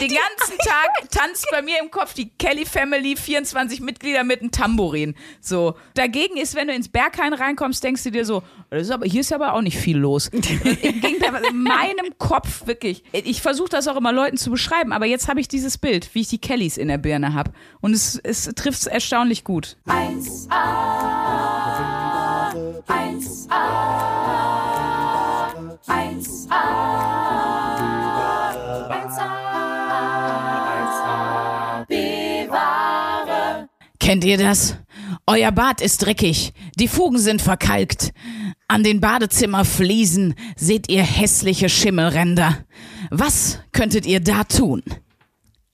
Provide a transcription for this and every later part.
Den ganzen Tag tanzt bei mir im Kopf die Kelly Family, 24 Mitglieder mit einem Tambourin. So. Dagegen ist, wenn du ins Berghain reinkommst, denkst du dir so, ist aber, hier ist aber auch nicht viel los. Im Gegenteil, in meinem Kopf wirklich. Ich versuche das auch immer Leuten zu beschreiben, aber jetzt habe ich dieses Bild, wie ich die Kellys in der Birne habe. Und es, es trifft es erstaunlich gut. 1a, 1a, 1a, 1a, Kennt ihr das? Euer Bad ist dreckig, die Fugen sind verkalkt. An den Badezimmerfliesen seht ihr hässliche Schimmelränder. Was könntet ihr da tun?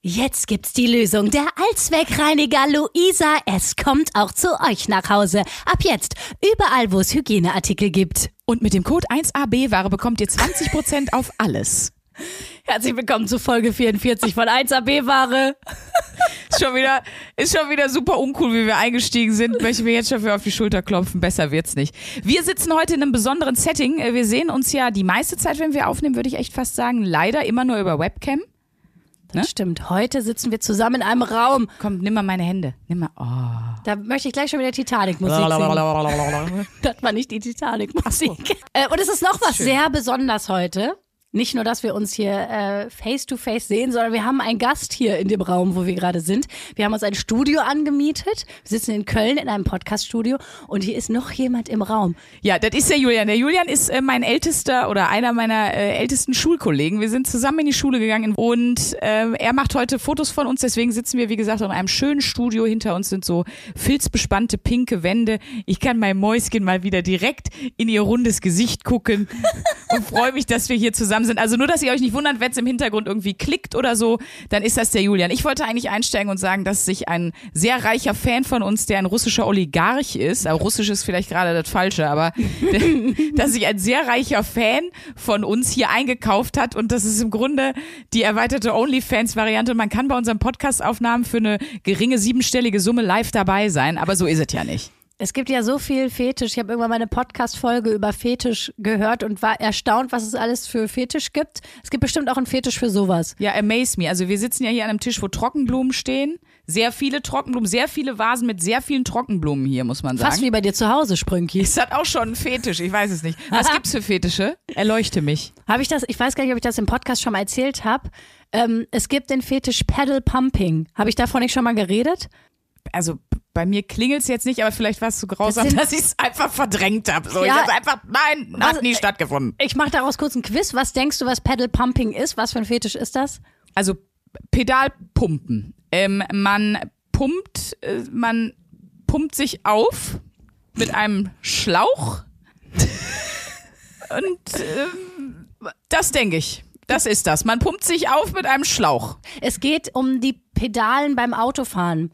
Jetzt gibt's die Lösung. Der Allzweckreiniger Luisa. Es kommt auch zu euch nach Hause. Ab jetzt. Überall, wo es Hygieneartikel gibt. Und mit dem Code 1AB-Ware bekommt ihr 20% auf alles. Herzlich willkommen zu Folge 44 von 1AB-Ware. ist schon wieder, ist schon wieder super uncool, wie wir eingestiegen sind. Möchte mir jetzt schon für auf die Schulter klopfen. Besser wird's nicht. Wir sitzen heute in einem besonderen Setting. Wir sehen uns ja die meiste Zeit, wenn wir aufnehmen, würde ich echt fast sagen, leider immer nur über Webcam. Ne? Stimmt. Heute sitzen wir zusammen in einem Raum. Komm, nimm mal meine Hände. Nimm mal. Oh. Da möchte ich gleich schon wieder Titanic-Musik singen. das war nicht die Titanic-Musik. Äh, und es ist noch was sehr besonders heute nicht nur, dass wir uns hier äh, face to face sehen, sondern wir haben einen Gast hier in dem Raum, wo wir gerade sind. Wir haben uns ein Studio angemietet. Wir sitzen in Köln in einem Podcaststudio und hier ist noch jemand im Raum. Ja, das ist der Julian. Der Julian ist äh, mein ältester oder einer meiner äh, ältesten Schulkollegen. Wir sind zusammen in die Schule gegangen und äh, er macht heute Fotos von uns. Deswegen sitzen wir, wie gesagt, in einem schönen Studio. Hinter uns sind so filzbespannte pinke Wände. Ich kann mein Mäuschen mal wieder direkt in ihr rundes Gesicht gucken und freue mich, dass wir hier zusammen sind. Also nur, dass ihr euch nicht wundert, wenn es im Hintergrund irgendwie klickt oder so, dann ist das der Julian. Ich wollte eigentlich einsteigen und sagen, dass sich ein sehr reicher Fan von uns, der ein russischer Oligarch ist, also russisch ist vielleicht gerade das Falsche, aber dass sich ein sehr reicher Fan von uns hier eingekauft hat und das ist im Grunde die erweiterte OnlyFans-Variante. Man kann bei unseren Podcast-Aufnahmen für eine geringe siebenstellige Summe live dabei sein, aber so ist es ja nicht. Es gibt ja so viel Fetisch. Ich habe irgendwann mal eine Podcast-Folge über Fetisch gehört und war erstaunt, was es alles für Fetisch gibt. Es gibt bestimmt auch einen Fetisch für sowas. Ja, amaze me. Also wir sitzen ja hier an einem Tisch, wo Trockenblumen stehen. Sehr viele Trockenblumen, sehr viele Vasen mit sehr vielen Trockenblumen hier, muss man sagen. Fast wie bei dir zu Hause, Sprünki. Ist das auch schon ein Fetisch? Ich weiß es nicht. Was gibt's für Fetische? Erleuchte mich. Habe ich das, ich weiß gar nicht, ob ich das im Podcast schon mal erzählt habe. Ähm, es gibt den Fetisch Pedal Pumping. Habe ich davon nicht schon mal geredet? Also bei mir klingelt es jetzt nicht, aber vielleicht war es so grausam, das dass ich es einfach verdrängt habe. So, ja, ich einfach, nein, was, hat nie stattgefunden. Ich mache daraus kurz ein Quiz. Was denkst du, was Pedal Pumping ist? Was für ein Fetisch ist das? Also Pedalpumpen. Ähm, man pumpt, äh, man pumpt sich auf mit einem Schlauch. Und ähm, das denke ich. Das ist das. Man pumpt sich auf mit einem Schlauch. Es geht um die Pedalen beim Autofahren.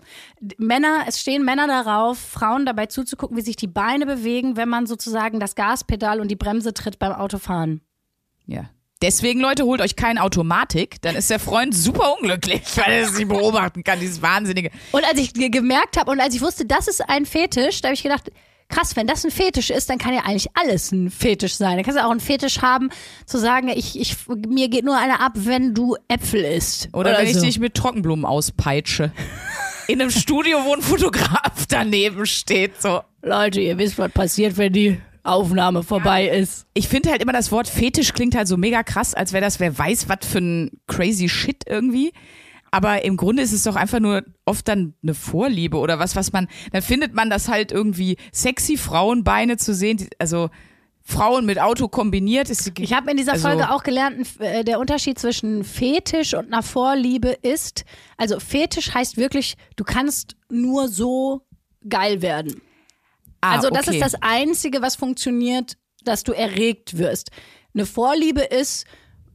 Männer, es stehen Männer darauf, Frauen dabei zuzugucken, wie sich die Beine bewegen, wenn man sozusagen das Gaspedal und die Bremse tritt beim Autofahren. Ja. Deswegen, Leute, holt euch keine Automatik, dann ist der Freund super unglücklich, weil er sie beobachten kann, dieses Wahnsinnige. Und als ich gemerkt habe und als ich wusste, das ist ein Fetisch, da habe ich gedacht, krass, wenn das ein Fetisch ist, dann kann ja eigentlich alles ein Fetisch sein. Dann kannst du auch einen Fetisch haben, zu sagen, ich, ich, mir geht nur einer ab, wenn du Äpfel isst. Oder, oder wenn so. ich dich mit Trockenblumen auspeitsche. In einem Studio, wo ein Fotograf daneben steht, so. Leute, ihr wisst, was passiert, wenn die Aufnahme vorbei ist. Ich finde halt immer, das Wort Fetisch klingt halt so mega krass, als wäre das, wer weiß, was für ein crazy Shit irgendwie. Aber im Grunde ist es doch einfach nur oft dann eine Vorliebe oder was, was man, dann findet man das halt irgendwie sexy Frauenbeine zu sehen, also Frauen mit Auto kombiniert ist. Ich habe in dieser also Folge auch gelernt, äh, der Unterschied zwischen Fetisch und einer Vorliebe ist, also Fetisch heißt wirklich, du kannst nur so geil werden. Ah, also das okay. ist das Einzige, was funktioniert, dass du erregt wirst. Eine Vorliebe ist,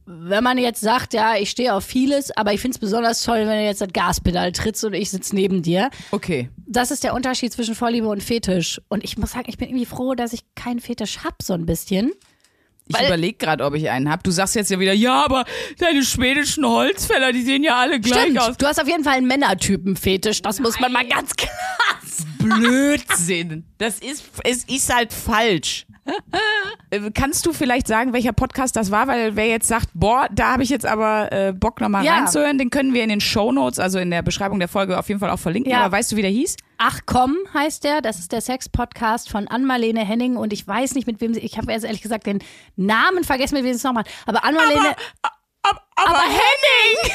wenn man jetzt sagt, ja, ich stehe auf vieles, aber ich finde es besonders toll, wenn du jetzt das Gaspedal trittst und ich sitze neben dir. Okay. Das ist der Unterschied zwischen Vorliebe und Fetisch. Und ich muss sagen, ich bin irgendwie froh, dass ich keinen Fetisch habe, so ein bisschen. Ich überlege gerade, ob ich einen habe. Du sagst jetzt ja wieder, ja, aber deine schwedischen Holzfäller, die sehen ja alle gleich Stimmt. aus. Du hast auf jeden Fall einen Männertypen-Fetisch. Das Nein. muss man mal ganz klar. Blödsinn. Das ist, es ist halt falsch. Äh, Kannst du vielleicht sagen, welcher Podcast das war? Weil wer jetzt sagt, boah, da habe ich jetzt aber äh, Bock nochmal Ja. reinzuhören, den können wir in den Shownotes, also in der Beschreibung der Folge auf jeden Fall auch verlinken. Ja. Aber weißt du, wie der hieß? Ach komm, heißt der. Das ist der Sex-Podcast von Ann-Marlene Henning und ich weiß nicht, mit wem sie. Ich habe jetzt ehrlich gesagt den Namen vergessen, mit wem sie es nochmal. Aber Ann-Marlene. Aber, aber, Henning!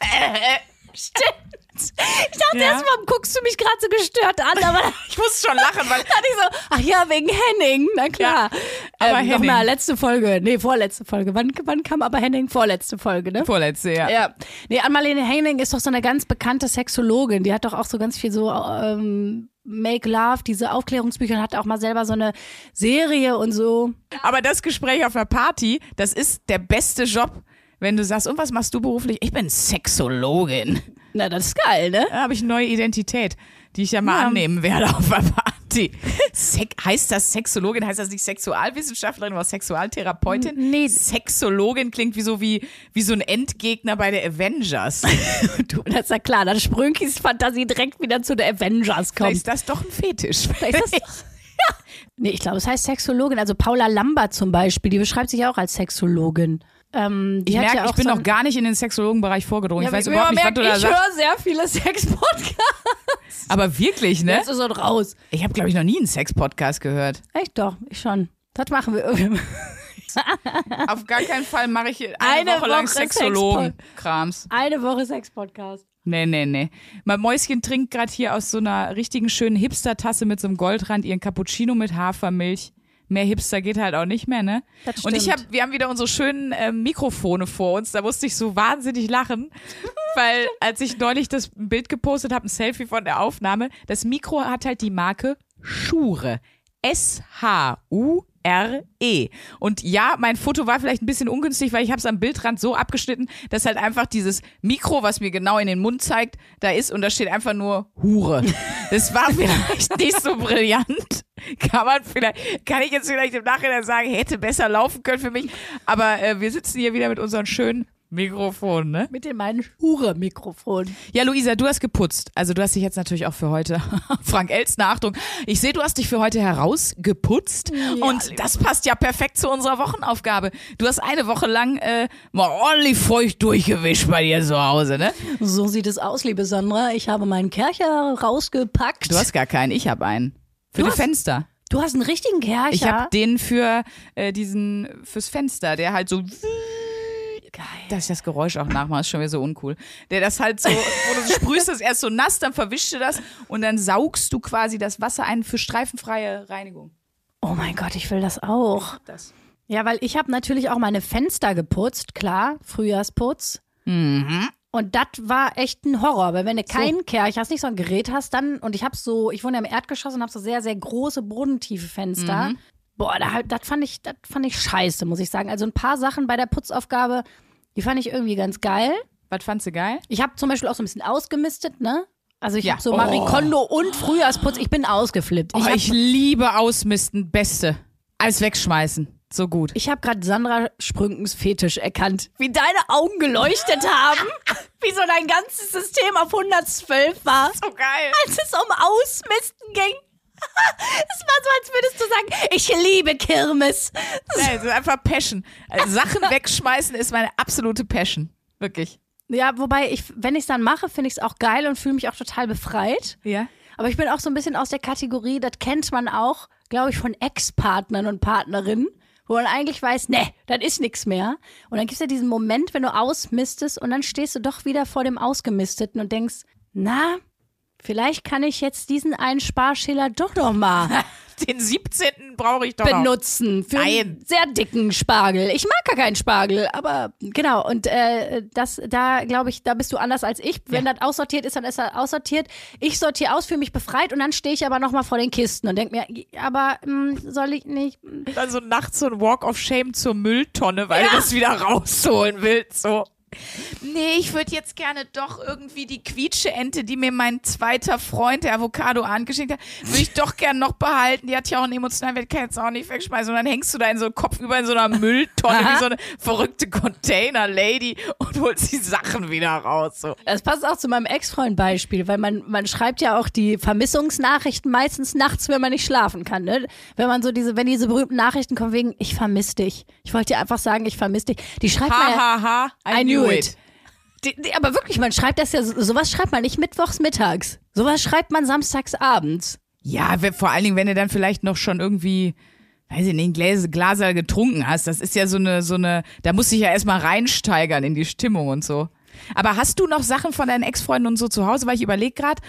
Stimmt. Ich dachte Ja. erst mal, guckst du mich gerade so gestört an, aber Ich muss schon lachen, weil dachte ich so, ach ja, wegen Henning, na klar. aber ähm, Henning. Nochmal, letzte Folge, nee, vorletzte Folge. Wann, wann kam aber Henning? Vorletzte Folge, ne? vorletzte, ja. Ja. Nee, Ann-Marlene Henning ist doch so eine ganz bekannte Sexologin. Die hat doch auch so ganz viel so ähm, Make Love, diese Aufklärungsbücher und hat auch mal selber so eine Serie und so. Aber das Gespräch auf einer Party, das ist der beste Job, wenn du sagst, und was machst du beruflich? Ich bin Sexologin. Na, das ist geil, ne? Da habe ich eine neue Identität, die ich ja mal Ja. annehmen werde auf einer Party. Sek heißt das Sexologin? Heißt das nicht Sexualwissenschaftlerin oder Sexualtherapeutin? Nee. Sexologin klingt wie so, wie, wie so ein Endgegner bei der Avengers. Du, das ist ja klar, dass Sprünkis Fantasie direkt wieder zu der Avengers Vielleicht kommt. ist das doch ein Fetisch. Vielleicht ist das, ja. Nee, ich glaube, es heißt Sexologin. Also Paula Lambert zum Beispiel, die beschreibt sich auch als Sexologin. Ähm, Ich merke, ja ich bin so noch gar nicht in den Sexologenbereich vorgedrungen. Ja, ich weiß überhaupt nicht, was merkt, du da ich höre sehr viele Sex-Podcasts. Aber wirklich, ne? Jetzt ist er raus. Ich habe, glaube ich, noch nie einen Sex-Podcast gehört. Echt doch, ich schon. Das machen wir irgendwie. Auf gar keinen Fall mache ich eine, Eine Woche lang Woche Sexologen-Krams. Eine Woche Sex-Podcast. Nee, nee, nee. Mein Mäuschen trinkt gerade hier aus so einer richtigen schönen Hipster-Tasse mit so einem Goldrand ihren Cappuccino mit Hafermilch. Mehr Hipster geht halt auch nicht mehr, ne? Das Und ich stimmt. hab, wir haben wieder unsere schönen ähm, Mikrofone vor uns. Da musste ich so wahnsinnig lachen, weil als ich neulich das Bild gepostet habe, ein Selfie von der Aufnahme, das Mikro hat halt die Marke Schure. S-H-U-R-E. Und ja, mein Foto war vielleicht ein bisschen ungünstig, weil ich habe es am Bildrand so abgeschnitten, dass halt einfach dieses Mikro, was mir genau in den Mund zeigt, da ist und da steht einfach nur Hure. Das war vielleicht nicht so brillant. Kann man vielleicht, kann ich jetzt vielleicht im Nachhinein sagen, hätte besser laufen können für mich. Aber äh, wir sitzen hier wieder mit unseren schönen Mikrofonen, ne? Mit dem meinen Hure-Mikrofon. Ja, Luisa, du hast geputzt. Also du hast dich jetzt natürlich auch für heute, Frank Elstner, Achtung, ich sehe, du hast dich für heute herausgeputzt und das passt ja perfekt zu unserer Wochenaufgabe. Du hast eine Woche lang äh, mal ordentlich feucht durchgewischt bei dir zu Hause, ne? So sieht es aus, liebe Sandra. Ich habe meinen Kercher rausgepackt. Du hast gar keinen, ich habe einen. Für die hast- Fenster. Du hast einen richtigen Kercher. Ich habe den für äh, diesen, fürs Fenster, der halt so Geil. dass ich das Geräusch auch nachmache, ist schon wieder so uncool. Der das halt so, wo du sprühst, das erst so nass, dann verwischst du das und dann saugst du quasi das Wasser ein für streifenfreie Reinigung. Oh mein Gott, ich will das auch. Das. Ja, weil ich habe natürlich auch meine Fenster geputzt, klar, Frühjahrsputz. Mhm. Und das war echt ein Horror, weil wenn du keinen Kerch hast, nicht so ein Gerät hast, dann, und ich habe so, ich wohne ja im Erdgeschoss und habe so sehr, sehr große bodentiefe Fenster. Mhm. Boah, da, halt- das fand ich, das fand ich scheiße, muss ich sagen. Also ein paar Sachen bei der Putzaufgabe, die fand ich irgendwie ganz geil. Was fandst du geil? Ich habe zum Beispiel auch so ein bisschen ausgemistet, ne? Also ich Ja. habe so Oh. Marie Kondo und Frühjahrsputz. Ich bin ausgeflippt. Oh, Ich ich liebe Ausmisten, beste. Alles wegschmeißen. So gut. ich hab gerade Sandra Sprünkens Fetisch erkannt. Wie deine Augen geleuchtet haben. Wie so dein ganzes System auf 112 war. So geil. Als es um Ausmisten ging. Es war so, als würdest du sagen, ich liebe Kirmes. Nein, es ist einfach Passion. Also Sachen wegschmeißen ist meine absolute Passion. Wirklich. Ja, wobei, ich, wenn ich es dann mache, finde ich es auch geil und fühle mich auch total befreit. Ja. Aber ich bin auch so ein bisschen aus der Kategorie, das kennt man auch, glaube ich, von Ex-Partnern und Partnerinnen, wo man eigentlich weiß, ne, das ist nichts mehr. Und dann gibt es ja diesen Moment, wenn du ausmistest und dann stehst du doch wieder vor dem Ausgemisteten und denkst, na, vielleicht kann ich jetzt diesen einen Sparschäler doch noch mal Den 17. brauche ich doch noch. benutzen für einen sehr dicken Spargel. Ich mag gar keinen Spargel, aber genau. Und äh, das, da glaube ich, da bist du anders als ich. Wenn das aussortiert ist, dann ist das aussortiert. Ich sortiere aus, fühle mich befreit und dann stehe ich aber noch mal vor den Kisten und denke mir, aber mh, soll ich nicht? Dann so nachts so ein Walk of Shame zur Mülltonne, weil du das wieder rausholen willst. So. Nee, ich würde jetzt gerne doch irgendwie die Quietsche-Ente, die mir mein zweiter Freund, der Avocado, angeschickt hat, würde ich doch gerne noch behalten. Die hat ja auch einen emotionalen Wert, kann jetzt auch nicht wegschmeißen. Und dann hängst du da in so Kopf über in so einer Mülltonne wie so eine verrückte Container-Lady und holst die Sachen wieder raus. So. Das passt auch zu meinem Ex-Freund-Beispiel, weil man, man schreibt ja auch die Vermissungsnachrichten meistens nachts, wenn man nicht schlafen kann. Ne? Wenn man so diese, wenn diese berühmten Nachrichten kommen wegen, ich vermisse dich. Ich wollte dir einfach sagen, ich vermisse dich. Die schreibt Ha, man ja, ha, ha, Knew it. Die, die, aber wirklich, man schreibt das ja, so- sowas schreibt man nicht mittwochs mittags. Sowas schreibt man samstags abends. Ja, vor allen Dingen, wenn du dann vielleicht noch schon irgendwie, weiß ich nicht, Gläser, Glaser getrunken hast. Das ist ja so eine, so eine, da musst du dich ja erstmal reinsteigern in die Stimmung und so. Aber hast du noch Sachen von deinen Ex-Freunden und so zu Hause? Weil ich überlege gerade,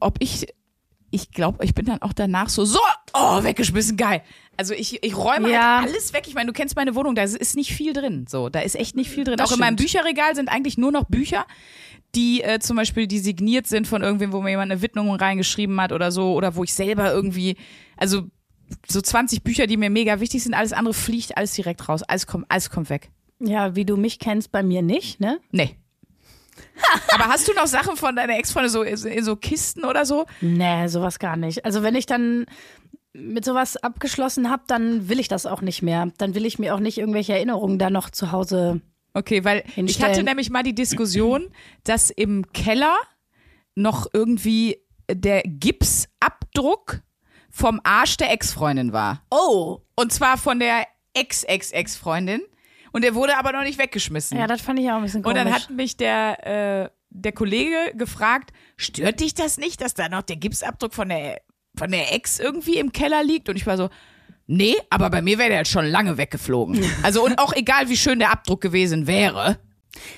ob ich, ich glaube, ich bin dann auch danach so, so, oh, weggeschmissen, geil. Also ich, ich räume Ja. halt alles weg. Ich meine, du kennst meine Wohnung, da ist nicht viel drin. So, da ist echt nicht viel drin. Das auch in meinem stimmt. Bücherregal sind eigentlich nur noch Bücher, die äh, zum Beispiel die signiert sind von irgendwem, wo mir jemand eine Widmung reingeschrieben hat oder so, oder wo ich selber irgendwie, also so 20 Bücher, die mir mega wichtig sind, alles andere fliegt alles direkt raus. Alles kommt, alles kommt weg. Ja, wie du mich kennst, bei mir nicht, ne? Nee. Aber hast du noch Sachen von deiner Ex-Freundin so in so Kisten oder so? Nee, sowas gar nicht. Also wenn ich dann mit sowas abgeschlossen habe, dann will ich das auch nicht mehr. Dann will ich mir auch nicht irgendwelche Erinnerungen da noch zu Hause. Okay, weil ich Hinstellen. hatte nämlich mal die Diskussion, dass im Keller noch irgendwie der Gipsabdruck vom Arsch der Ex-Freundin war. Oh, Und zwar von der Ex-Ex-Ex-Freundin. Und der wurde aber noch nicht weggeschmissen. ja, das fand ich auch ein bisschen Und komisch. dann hat mich der, äh, der Kollege gefragt, stört dich das nicht, dass da noch der Gipsabdruck von der, von der Ex irgendwie im Keller liegt? Und ich war so, nee, aber bei mir wäre der jetzt schon lange weggeflogen. Also und auch egal, wie schön der Abdruck gewesen wäre.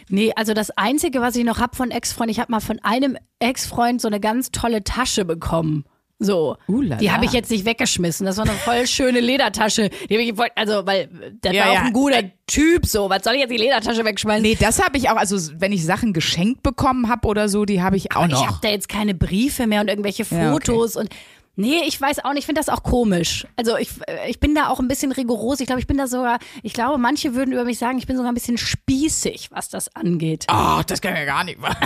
Nee, also das Einzige, was ich noch hab von Ex-Freund, ich habe mal von einem Ex-Freund so eine ganz tolle Tasche bekommen. So. Uh, la die habe ich jetzt nicht weggeschmissen. Das war eine voll schöne Ledertasche. Die ich also, weil der Ja, war ja. auch ein guter Typ, so. Was soll ich jetzt die Ledertasche wegschmeißen? Nee, das habe ich auch, also wenn ich Sachen geschenkt bekommen habe oder so, die habe ich auch Ich noch. habe da jetzt keine Briefe mehr und irgendwelche Ja, okay. Fotos und nee, ich weiß auch nicht, ich finde das auch komisch. Also ich, ich bin da auch ein bisschen rigoros. Ich glaube, ich bin da sogar, ich glaube, manche würden über mich sagen, ich bin sogar ein bisschen spießig, was das angeht. Ach, das kann ja gar nicht machen.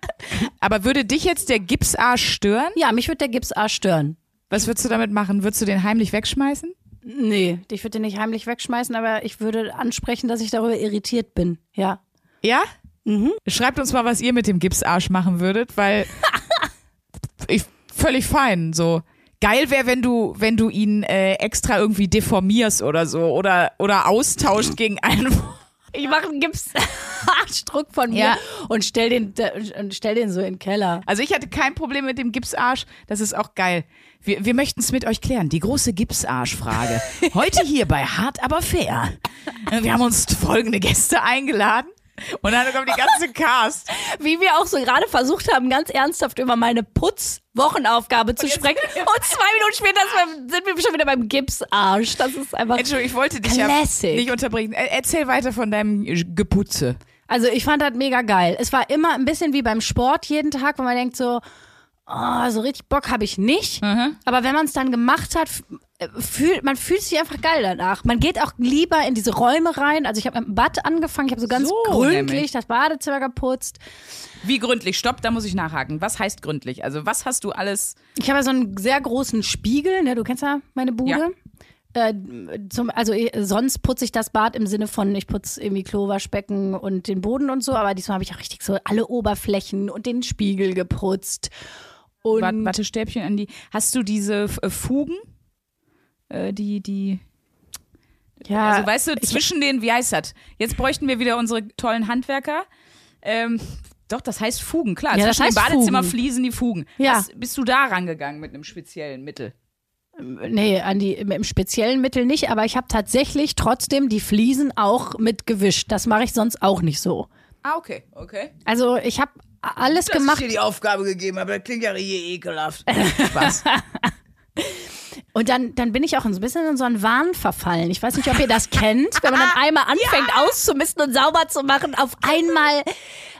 Aber würde dich jetzt der Gipsarsch stören? Ja, mich wird der Gipsarsch stören. Was würdest du damit machen? Würdest du den heimlich wegschmeißen? Nee, ich würde den nicht heimlich wegschmeißen, aber ich würde ansprechen, dass ich darüber irritiert bin. Ja. Ja? Schreibt uns mal, was ihr mit dem Gipsarsch machen würdet, weil ich völlig fein. So geil wäre, wenn du, wenn du ihn äh, extra irgendwie deformierst oder so oder oder austauscht gegen einen. Ich mache einen Gipsarschdruck von mir Ja. und stell den, und stell den so in den Keller. Also ich hatte kein Problem mit dem Gipsarsch. Das ist auch geil. Wir, wir möchten es mit euch klären. Die große Gipsarsch-Frage. Heute hier bei Hart aber fair. Wir haben uns folgende Gäste eingeladen. Und dann kommt die ganze Cast. Wie wir auch so gerade versucht haben, ganz ernsthaft über meine Putzwochenaufgabe zu sprechen. Und zwei Minuten später sind wir schon wieder beim Gipsarsch. Das ist einfach. Entschuldigung, ich wollte dich Classic. ja nicht unterbrechen. Er- Erzähl weiter von deinem Geputze. Also ich fand das mega geil. Es war immer ein bisschen wie beim Sport jeden Tag, wo man denkt so, oh, so richtig Bock habe ich nicht. Aber wenn man es dann gemacht hat, äh, fühlt, man fühlt sich einfach geil danach. Man geht auch lieber in diese Räume rein. Also ich habe mit dem Bad angefangen, ich habe so ganz So, gründlich nämlich. das Badezimmer geputzt. Wie gründlich? Stopp, da muss ich nachhaken. Was heißt gründlich? Also was hast du alles? Ich habe ja so einen sehr großen Spiegel, ne? Du kennst ja meine Bude. Äh, zum, also ich, sonst putze ich das Bad im Sinne von, ich putze irgendwie Klo, Waschbecken und den Boden und so, aber diesmal habe ich auch richtig so alle Oberflächen und den Spiegel geputzt. Und Wat- Wattestäbchen an die. Hast du diese äh, Fugen? Äh, die, die. ja, Also weißt du, zwischen den, wie heißt das? Jetzt bräuchten wir wieder unsere tollen Handwerker. Ähm, doch, das heißt Fugen, klar. Ja, das heißt Badezimmer Fugen. fließen die Fugen. Ja. Hast, bist du da rangegangen mit einem speziellen Mittel? nee, an die, im speziellen Mittel nicht, aber ich habe tatsächlich trotzdem die Fliesen auch mit gewischt. Das mache ich sonst auch nicht so. Ah, okay, okay. Also ich habe alles gemacht. die Aufgabe gegeben, aber das klingt ja richtig ekelhaft. Spaß. Und dann, dann bin ich auch ein bisschen in so einen Wahn verfallen. Ich weiß nicht, ob ihr das kennt, wenn man dann einmal anfängt auszumisten und sauber zu machen. Auf einmal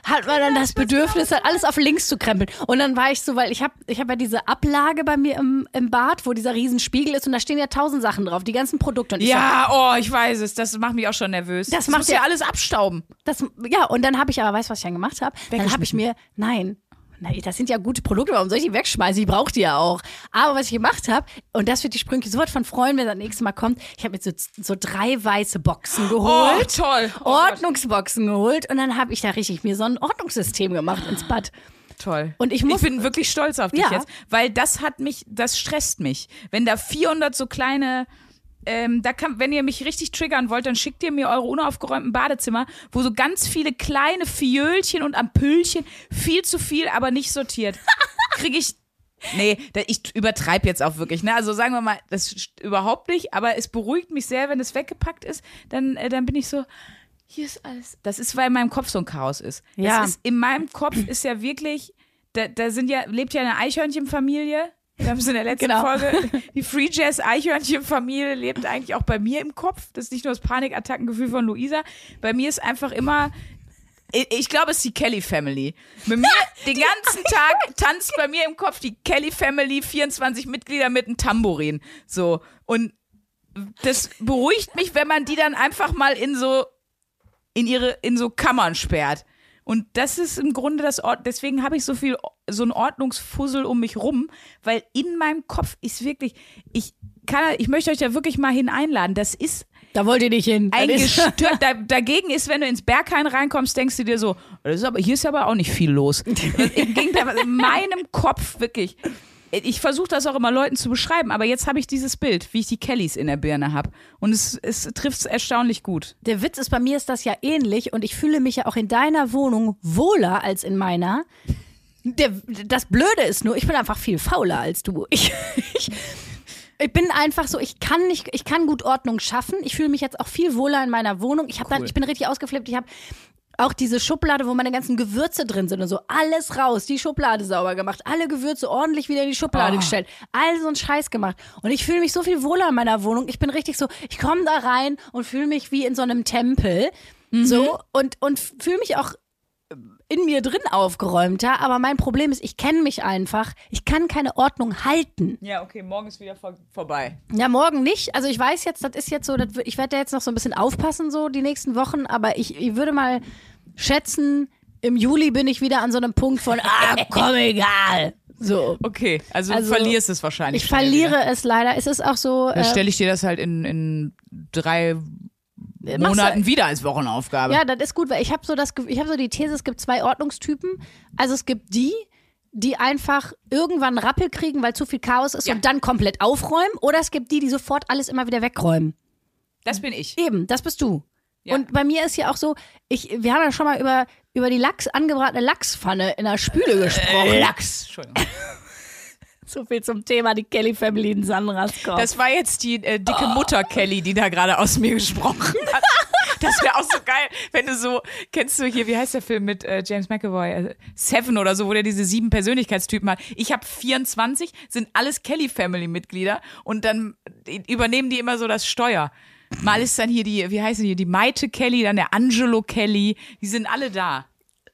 hat man dann das Bedürfnis, halt alles auf links zu krempeln. Und dann war ich so, weil ich habe ich hab ja diese Ablage bei mir im, im Bad, wo dieser Riesenspiegel ist und da stehen ja tausend Sachen drauf, die ganzen Produkte. Und ich Ja, oh, ich weiß es. Das macht mich auch schon nervös. Das Das macht ja alles abstauben. Das, ja, und dann habe ich aber, weißt du, was ich dann gemacht habe? Dann habe ich mir, nein, nein, das sind ja gute Produkte, warum soll ich die wegschmeißen? Ich brauche die ja auch. Aber was ich gemacht habe, und das wird die Sprünke so was von freuen, wenn das nächste Mal kommt, ich habe mir so, so drei weiße Boxen Oh, geholt. toll. Oh, Gott. Ordnungsboxen geholt und dann habe ich da richtig mir so ein Ordnungssystem gemacht ins Bad. Toll. Und ich muss- bin wirklich stolz auf dich Ja. jetzt, weil das hat mich, das stresst mich. Wenn da 400 so kleine, ähm, da kann, wenn ihr mich richtig triggern wollt, dann schickt ihr mir eure unaufgeräumten Badezimmer, wo so ganz viele kleine Fiölchen und Ampüllchen, viel zu viel, aber nicht sortiert. Kriege ich Nee, ich übertreibe jetzt auch wirklich. Ne? Also sagen wir mal, das überhaupt nicht, aber es beruhigt mich sehr, wenn es weggepackt ist. Dann, äh, dann bin ich so, hier ist alles. Das ist, weil in meinem Kopf so ein Chaos ist. Ja. Das ist, in meinem Kopf ist ja wirklich, da, da sind ja, lebt ja eine Eichhörnchenfamilie. Wir haben es in der letzten Genau. Folge. Die Free Jazz Eichhörnchenfamilie lebt eigentlich auch bei mir im Kopf. Das ist nicht nur das Panikattackengefühl von Luisa. Bei mir ist einfach immer, ich, glaube, es ist die Kelly Family. Mit mir den ganzen Tag tanzt bei mir im Kopf die Kelly Family, 24 Mitglieder mit einem Tambourin. So. Und das beruhigt mich, wenn man die dann einfach mal in so, in ihre, in so Kammern sperrt. Und das ist im Grunde das Ort, deswegen habe ich so viel, so ein Ordnungsfussel um mich rum, weil in meinem Kopf ist wirklich, ich kann, ich möchte euch da wirklich mal hin einladen. Das ist Da wollt ihr nicht hin. Ein ist- gestört. Da, dagegen ist, wenn du ins Berghain reinkommst, denkst du dir so, das ist aber, hier ist aber auch nicht viel los. Im Gegenteil, in meinem Kopf wirklich. Ich versuche das auch immer Leuten zu beschreiben, aber jetzt habe ich dieses Bild, wie ich die Kellys in der Birne habe. Und es, es trifft es erstaunlich gut. Der Witz ist, bei mir ist das ja ähnlich und ich fühle mich ja auch in deiner Wohnung wohler als in meiner. Der, das Blöde ist nur, ich bin einfach viel fauler als du. Ich, ich, ich bin einfach so, ich kann nicht, ich kann gut Ordnung schaffen. Ich fühle mich jetzt auch viel wohler in meiner Wohnung. Ich habe dann, ich bin richtig ausgeflippt. Ich habe auch diese Schublade, wo meine ganzen Gewürze drin sind und so, alles raus, die Schublade sauber gemacht, alle Gewürze ordentlich wieder in die Schublade Oh. gestellt, all so einen Scheiß gemacht. Und ich fühle mich so viel wohler in meiner Wohnung. Ich bin richtig so, ich komme da rein und fühle mich wie in so einem Tempel. So, und, und fühle mich auch in mir drin aufgeräumter, aber mein Problem ist, ich kenne mich einfach. Ich kann keine Ordnung halten. Ja, okay, morgen ist wieder vor, vorbei. Ja, morgen nicht. Also ich weiß jetzt, das ist jetzt so, das, ich werde da jetzt noch so ein bisschen aufpassen, so die nächsten Wochen, aber ich, ich würde mal schätzen, im Juli bin ich wieder an so einem Punkt von, ah, komm, egal. So. Okay, also, Also, du verlierst es wahrscheinlich. Ich verliere Wieder. es leider. Es ist auch so. Dann Äh, stelle ich dir das halt in, in drei Monaten wieder als Wochenaufgabe. Ja, das ist gut, weil ich habe so das, Ge- ich habe so die These, es gibt zwei Ordnungstypen. Also es gibt die, die einfach irgendwann Rappel kriegen, weil zu viel Chaos ist Ja. und dann komplett aufräumen. Oder es gibt die, die sofort alles immer wieder wegräumen. Das bin ich. Eben, das bist du. Ja. Und bei mir ist ja auch so, ich, wir haben ja schon mal über, über die Lachs, angebratene Lachspfanne in der Spüle gesprochen. Lachs. Entschuldigung. So viel zum Thema, die Kelly Family in Sandras kommt. Das war jetzt die äh, dicke Mutter Kelly, die da gerade aus mir gesprochen hat. Das wäre auch so geil, wenn du so, kennst du hier, wie heißt der Film mit äh, James McAvoy? Äh, Seven oder so, wo der diese sieben Persönlichkeitstypen hat. Ich habe 24, sind alles Kelly-Family-Mitglieder und dann übernehmen die immer so das Steuer. Mal ist dann hier die, wie heißt die, die Maite Kelly, dann der Angelo Kelly, die sind alle da.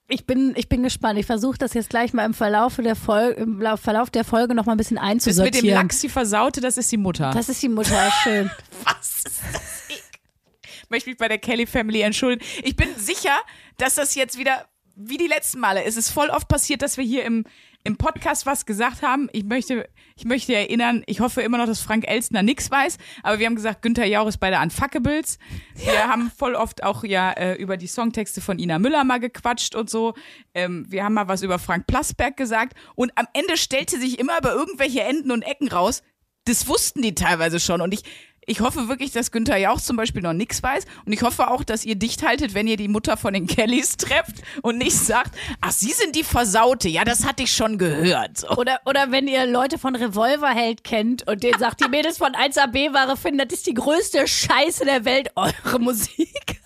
Ich bin, ich bin gespannt. Ich versuche das jetzt gleich mal im Verlauf der Folge, im Lau- Verlauf der Folge noch mal ein bisschen Das einzusortieren. mit dem Lachs, die Versaute, das ist die Mutter. Das ist die Mutter, schön. Was ist das? Ich möchte mich bei der Kelly Family entschuldigen. Ich bin sicher, dass das jetzt wieder wie die letzten Male. Es ist voll oft passiert, dass wir hier im, im Podcast was gesagt haben. Ich möchte, ich möchte erinnern, ich hoffe immer noch, dass Frank Elstner nichts weiß, aber wir haben gesagt, Günther Jauch ist bei der Unfuckables. Wir haben voll oft auch ja äh, über die Songtexte von Ina Müller mal gequatscht und so. Ähm, wir haben mal was über Frank Plasberg gesagt und am Ende stellte sich immer über irgendwelche Enden und Ecken raus, das wussten die teilweise schon. Und ich, ich hoffe wirklich, dass Günther Jauch zum Beispiel noch nichts weiß. Und ich hoffe auch, dass ihr dicht haltet, wenn ihr die Mutter von den Kellys trefft und nicht sagt, ach, sie sind die Versaute. Ja, das hatte ich schon gehört. So. Oder, oder wenn ihr Leute von Revolverheld kennt und denen sagt, die Mädels von 1AB-Ware finden, das ist die größte Scheiße der Welt, eure Musik.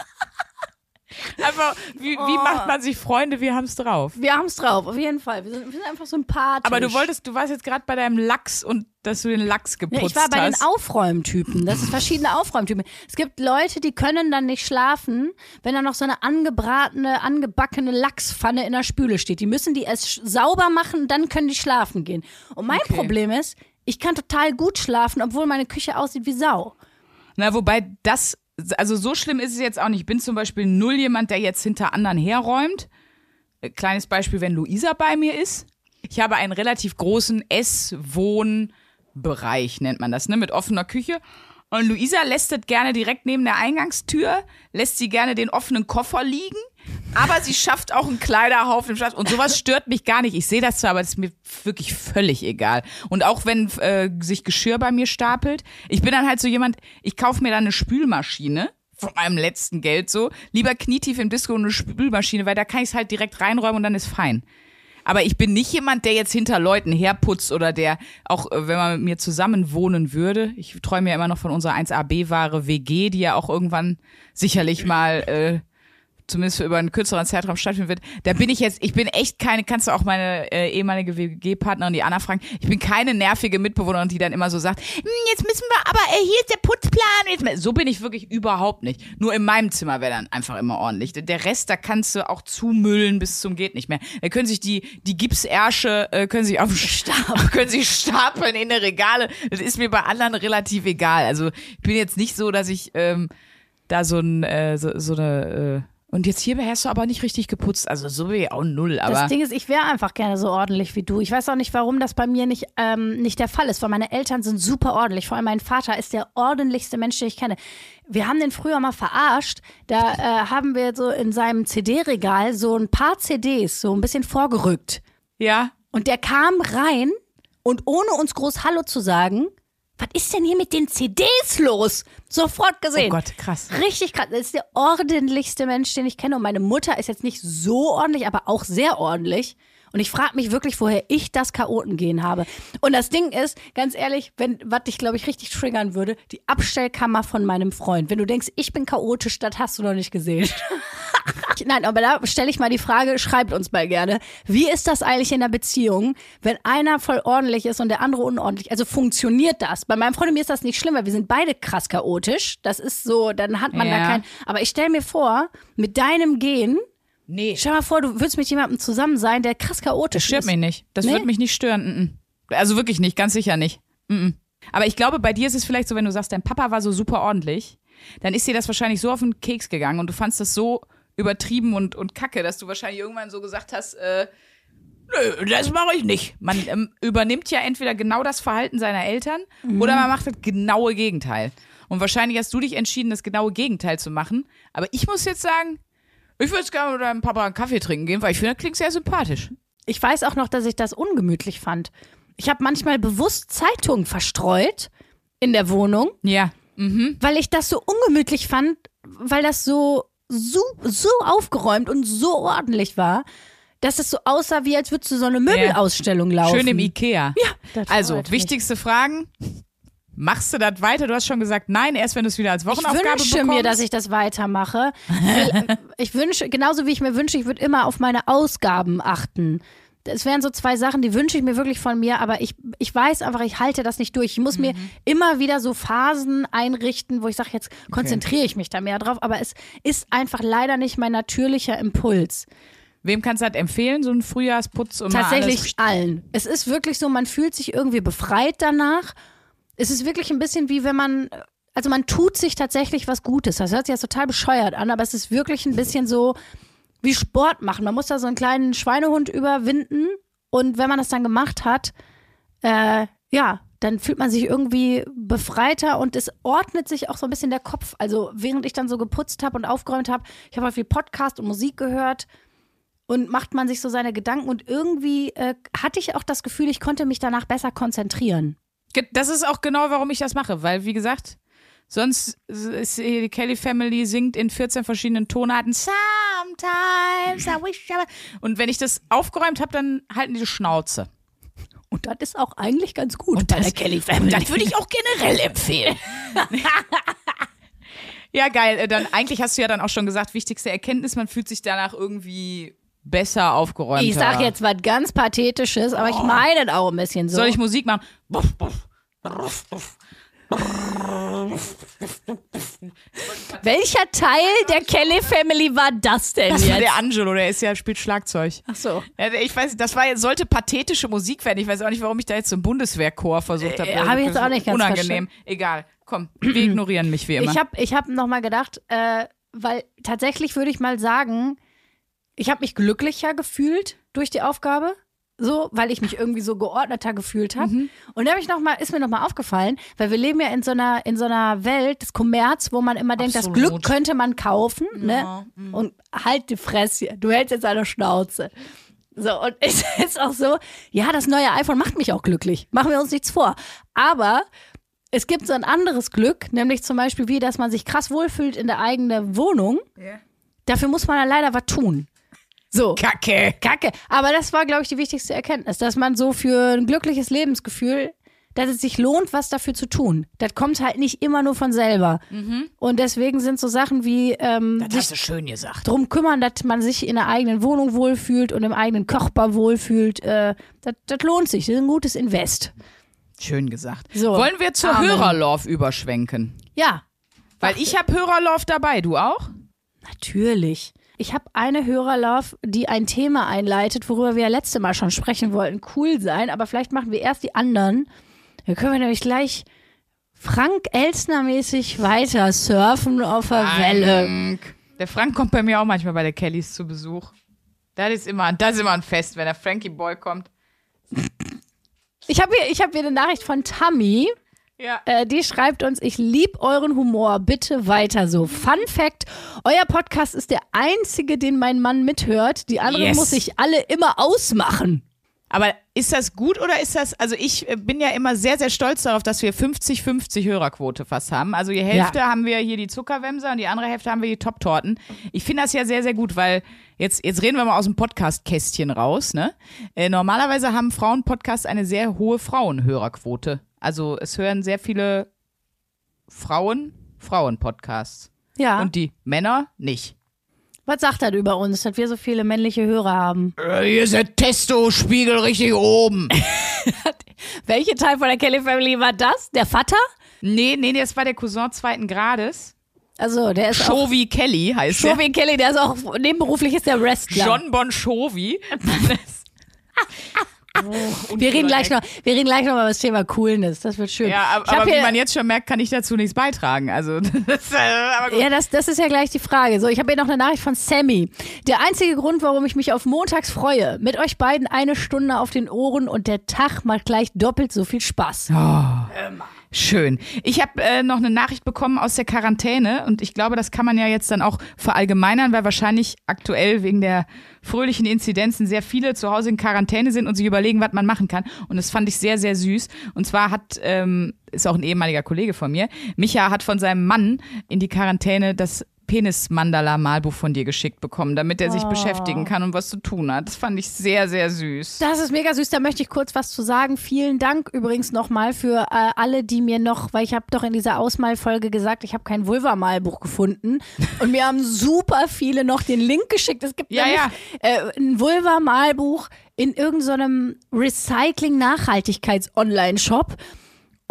Einfach, wie, wie Oh. macht man sich Freunde? Wir haben es drauf. Wir haben es drauf, auf jeden Fall. Wir sind, wir sind einfach sympathisch. Aber du wolltest, du warst jetzt gerade bei deinem Lachs und dass du den Lachs geputzt Ja, ich war bei hast. den Aufräumtypen. Das ist verschiedene Aufräumtypen. Es gibt Leute, die können dann nicht schlafen, wenn da noch so eine angebratene, angebackene Lachspfanne in der Spüle steht. Die müssen die erst sauber machen, dann können die schlafen gehen. Und mein Okay. Problem ist, ich kann total gut schlafen, obwohl meine Küche aussieht wie Sau. Na, wobei das, also so schlimm ist es jetzt auch nicht. Ich bin zum Beispiel null jemand, der jetzt hinter anderen herräumt. Äh, Kleines Beispiel, wenn Luisa bei mir ist. Ich habe einen relativ großen Ess-Wohn-Bereich, nennt man das, ne, mit offener Küche. Und Luisa lässt gerne direkt neben der Eingangstür, lässt sie gerne den offenen Koffer liegen, aber sie schafft auch einen Kleiderhaufen im Schatz. Und sowas stört mich gar nicht. Ich sehe das zwar, aber das ist mir wirklich völlig egal. Und auch wenn äh, sich Geschirr bei mir stapelt, ich bin dann halt so jemand, ich kaufe mir dann eine Spülmaschine von meinem letzten Geld so. Lieber knietief im Disco eine Spülmaschine, weil da kann ich es halt direkt reinräumen und dann ist fein. Aber ich bin nicht jemand, der jetzt hinter Leuten herputzt oder der auch, äh, wenn man mit mir zusammen wohnen würde. Ich träume ja immer noch von unserer 1AB-Ware WG, die ja auch irgendwann sicherlich mal äh, zumindest über einen kürzeren Zeitraum stattfinden wird. Da bin ich jetzt, ich bin echt keine, kannst du auch meine äh, ehemalige WG-Partnerin, die Anna, fragen, ich bin keine nervige Mitbewohnerin, die dann immer so sagt, "Hm, jetzt müssen wir, aber äh, hier ist der Putzplan. Jetzt, mal-" so bin ich wirklich überhaupt nicht. Nur in meinem Zimmer wäre dann einfach immer ordentlich. Der Rest, da kannst du auch zumüllen bis zum geht nicht mehr. Da können sich die, die Gipsärsche, äh, können sich auf Stab, können sich stapeln in die Regale. Das ist mir bei anderen relativ egal. Also ich bin jetzt nicht so, dass ich ähm, da so ein, äh, so, so eine, äh, und jetzt hier hast du aber nicht richtig geputzt. Also so wie auch null, aber. Das Ding ist, ich wäre einfach gerne so ordentlich wie du. Ich weiß auch nicht, warum das bei mir nicht, ähm, nicht der Fall ist, weil meine Eltern sind super ordentlich. Vor allem mein Vater ist der ordentlichste Mensch, den ich kenne. Wir haben den früher mal verarscht. Da äh, haben wir so in seinem CD-Regal so ein paar CDs so ein bisschen vorgerückt. ja. Und der kam rein und ohne uns groß Hallo zu sagen, was ist denn hier mit den CDs los? Sofort gesehen. Oh Gott, krass. Richtig krass. Das ist der ordentlichste Mensch, den ich kenne. Und meine Mutter ist jetzt nicht so ordentlich, aber auch sehr ordentlich. Und ich frage mich wirklich, woher ich das Chaotengehen habe. Und das Ding ist, ganz ehrlich, wenn, was dich, glaube ich, richtig triggern würde, die Abstellkammer von meinem Freund. Wenn du denkst, ich bin chaotisch, das hast du noch nicht gesehen. Nein, aber da stelle ich mal die Frage, schreibt uns mal gerne. Wie ist das eigentlich in der Beziehung, wenn einer voll ordentlich ist und der andere unordentlich? Also funktioniert das? Bei meinem Freund und mir ist das nicht schlimm, weil wir sind beide krass chaotisch. Das ist so, dann hat man da Ja. kein. Aber ich stelle mir vor, mit deinem Gehen, Nee. stell mal vor, du würdest mit jemandem zusammen sein, der krass chaotisch Stört ist. mich nicht. Das Nee? wird mich nicht stören. mm, mm. Also wirklich nicht, ganz sicher nicht. Mm. Aber ich glaube, bei dir ist es vielleicht so, wenn du sagst, dein Papa war so super ordentlich, dann ist dir das wahrscheinlich so auf den Keks gegangen und du fandst das so übertrieben und, und kacke, dass du wahrscheinlich irgendwann so gesagt hast, äh, nö, das mache ich nicht. Man ähm, übernimmt ja entweder genau das Verhalten seiner Eltern oder man macht das genaue Gegenteil. Und wahrscheinlich hast du dich entschieden, das genaue Gegenteil zu machen. Aber ich muss jetzt sagen, ich würde gerne mit deinem Papa einen Kaffee trinken gehen, weil ich finde, das klingt sehr sympathisch. Ich weiß auch noch, dass ich das ungemütlich fand. Ich habe manchmal bewusst Zeitungen verstreut in der Wohnung, Ja. weil ich das so ungemütlich fand, weil das so, so, so aufgeräumt und so ordentlich war, dass es so aussah, wie als würdest du so eine Möbelausstellung laufen. Schön im Ikea. Ja, das Also, wichtigste Fragen. Machst du das weiter? Du hast schon gesagt, nein, erst wenn du es wieder als Ich Wochenaufgabe wünsche bekommst. mir, dass ich das weitermache. Will- Ich wünsche, genauso wie ich mir wünsche, ich würde immer auf meine Ausgaben achten. Es wären so zwei Sachen, die wünsche ich mir wirklich von mir, aber ich, ich weiß einfach, ich halte das nicht durch. Ich muss mir Mhm. immer wieder so Phasen einrichten, wo ich sage, jetzt konzentriere ich mich da mehr drauf, aber es ist einfach leider nicht mein natürlicher Impuls. Wem kannst du das empfehlen? So ein Frühjahrsputz und Tatsächlich allen. Es ist wirklich so, man fühlt sich irgendwie befreit danach. Es ist wirklich ein bisschen wie wenn man, also man tut sich tatsächlich was Gutes. Das hört sich jetzt total bescheuert an, aber es ist wirklich ein bisschen so wie Sport machen. Man muss da so einen kleinen Schweinehund überwinden und wenn man das dann gemacht hat, äh, ja, dann fühlt man sich irgendwie befreiter und es ordnet sich auch so ein bisschen der Kopf. Also während ich dann so geputzt habe und aufgeräumt habe, ich habe halt viel Podcast und Musik gehört und macht man sich so seine Gedanken und irgendwie äh, hatte ich auch das Gefühl, ich konnte mich danach besser konzentrieren. Das ist auch genau, warum ich das mache, weil, wie gesagt, sonst ist die Kelly Family singt in 14 verschiedenen Tonarten. Sometimes I wish I Und wenn ich das aufgeräumt habe, dann halten die die Schnauze. Und das ist auch eigentlich ganz gut Und bei das- der Kelly Family. Und das würde ich auch generell empfehlen. Ja, geil. Äh, Dann eigentlich hast du ja dann auch schon gesagt, wichtigste Erkenntnis, man fühlt sich danach irgendwie besser aufgeräumt. Ich sag jetzt was ganz Pathetisches, aber ich meine das auch ein bisschen so. Soll ich Musik machen? Welcher Teil der Kelly Family war das denn Das war der Angelo, der ist ja, spielt Schlagzeug. Ach so. Ja, ich weiß, das war, sollte pathetische Musik werden. Ich weiß auch nicht, warum ich da jetzt so einen Bundeswehrchor versucht habe. Äh, hab ich jetzt auch nicht ganz Unangenehm. Egal. Komm, wir ignorieren mich wie immer. Ich habe ich hab nochmal gedacht, äh, weil tatsächlich würde ich mal sagen, ich habe mich glücklicher gefühlt durch die Aufgabe. So, weil ich mich irgendwie so geordneter gefühlt habe. Mhm. Und da hab ich noch mal, ist mir nochmal aufgefallen, weil wir leben ja in so einer, in so einer Welt des Kommerz, wo man immer denkt, das Absolut. Glück könnte man kaufen. Ne? Und halt die Fresse, du hältst jetzt eine Schnauze. So, und es ist auch so, ja, das neue iPhone macht mich auch glücklich. Machen wir uns nichts vor. Aber es gibt so ein anderes Glück, nämlich zum Beispiel wie, dass man sich krass wohlfühlt in der eigenen Wohnung. Dafür muss man dann leider was tun. So. Kacke. Kacke. Aber das war, glaube ich, die wichtigste Erkenntnis, dass man so für ein glückliches Lebensgefühl, dass es sich lohnt, was dafür zu tun. Das kommt halt nicht immer nur von selber. Und deswegen sind so Sachen wie ähm, Das hast du schön gesagt. drum kümmern, dass man sich in der eigenen Wohnung wohlfühlt und im eigenen Körper wohlfühlt. Äh, das, das lohnt sich. Das ist ein gutes Invest. Schön gesagt. So. Wollen wir zur Amen. Hörerlove überschwenken? Ja, Weil ich habe Hörerlove dabei, du auch? Natürlich. Ich habe eine Hörerlove, die ein Thema einleitet, worüber wir ja letzte Mal schon sprechen wollten. Cool sein, aber vielleicht machen wir erst die anderen. Dann können wir nämlich gleich Frank Elstner-mäßig weiter surfen auf der Welle. Frank. Der Frank kommt bei mir auch manchmal bei der Kellys zu Besuch. Das ist immer, das ist immer ein Fest, wenn der Frankie Boy kommt. Ich habe hier, ich hab hier eine Nachricht von Tammy. Ja. Äh, die schreibt uns, ich lieb euren Humor, bitte weiter so. Fun Fact, euer Podcast ist der einzige, den mein Mann mithört. Die anderen Yes. muss ich alle immer ausmachen. Aber ist das gut oder ist das, also ich äh, bin ja immer sehr, sehr stolz darauf, dass wir 50-50 Hörerquote fast haben. Also die Hälfte haben wir hier die Zuckerwämser und die andere Hälfte haben wir die Top-Torten. Ich finde das ja sehr, sehr gut, weil jetzt, jetzt reden wir mal aus dem Podcast-Kästchen raus, ne? Äh, normalerweise haben Frauen-Podcasts eine sehr hohe Frauenhörerquote. Also es hören sehr viele Frauen Frauen-Podcasts. Ja. Und die Männer nicht. Was sagt das über uns, dass wir so viele männliche Hörer haben? Äh, hier ist der Testo-Spiegel richtig oben. Welcher Teil von der Kelly Family war das? Der Vater? nee, nee, das war der Cousin zweiten Grades. Also, der ist auch. Jovi Kelly heißt er. Jovi Kelly, der ist auch nebenberuflich ist der Wrestler. John Bon Jovi. wir reden gleich noch, wir reden gleich noch mal über das Thema Coolness. Das wird schön. Ja, aber, aber wie man jetzt schon merkt, kann ich dazu nichts beitragen. Also, das, äh. Ja, das, das ist ja gleich die Frage. So, ich habe hier noch eine Nachricht von Sammy. Der einzige Grund, warum ich mich auf montags freue, mit euch beiden eine Stunde auf den Ohren und der Tag macht gleich doppelt so viel Spaß. Schön. Ich habe äh, noch eine Nachricht bekommen aus der Quarantäne und ich glaube, das kann man ja jetzt dann auch verallgemeinern, weil wahrscheinlich aktuell wegen der fröhlichen Inzidenzen sehr viele zu Hause in Quarantäne sind und sich überlegen, was man machen kann. Und das fand ich sehr, sehr süß. Und zwar hat, ähm, ist auch ein ehemaliger Kollege von mir, Micha hat von seinem Mann in die Quarantäne das Penis-Mandala-Malbuch von dir geschickt bekommen, damit er sich beschäftigen kann und was zu tun hat. Das fand ich sehr, sehr süß. Das ist mega süß, da möchte ich kurz was zu sagen. Vielen Dank übrigens nochmal für äh, alle, die mir noch, weil ich habe doch in dieser Ausmalfolge gesagt, ich habe kein Vulva-Malbuch gefunden. Und mir haben super viele noch den Link geschickt. Es gibt Ja, nämlich ja. Äh, ein Vulva-Malbuch in irgendeinem Recycling-Nachhaltigkeits-Online-Shop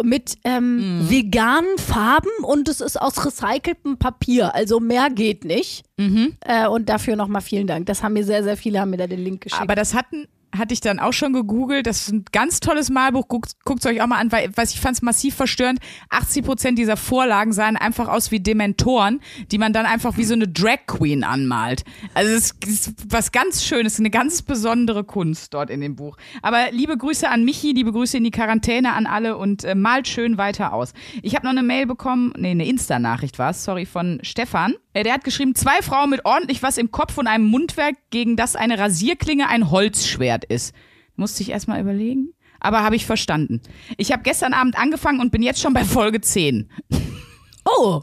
mit ähm, Mhm. veganen Farben und es ist aus recyceltem Papier. Also mehr geht nicht. Mhm. Äh, und dafür nochmal vielen Dank. Das haben mir sehr, sehr viele, haben mir da den Link geschickt. Aber das hatten, hatte ich dann auch schon gegoogelt. Das ist ein ganz tolles Malbuch. Guckt es euch auch mal an, weil was ich fand es massiv verstörend. 80 Prozent dieser Vorlagen sahen einfach aus wie Dementoren, die man dann einfach wie so eine Drag Queen anmalt. Also es ist was ganz Schönes, eine ganz besondere Kunst dort in dem Buch. Aber liebe Grüße an Michi, liebe Grüße in die Quarantäne an alle und äh, malt schön weiter aus. Ich habe noch eine Mail bekommen, nee, eine Insta-Nachricht war es, sorry, von Stefan. Der hat geschrieben, zwei Frauen mit ordentlich was im Kopf und einem Mundwerk, gegen das eine Rasierklinge ein Holzschwert ist. Musste ich erstmal überlegen. Aber habe ich verstanden. Ich habe gestern Abend angefangen und bin jetzt schon bei Folge 10. oh,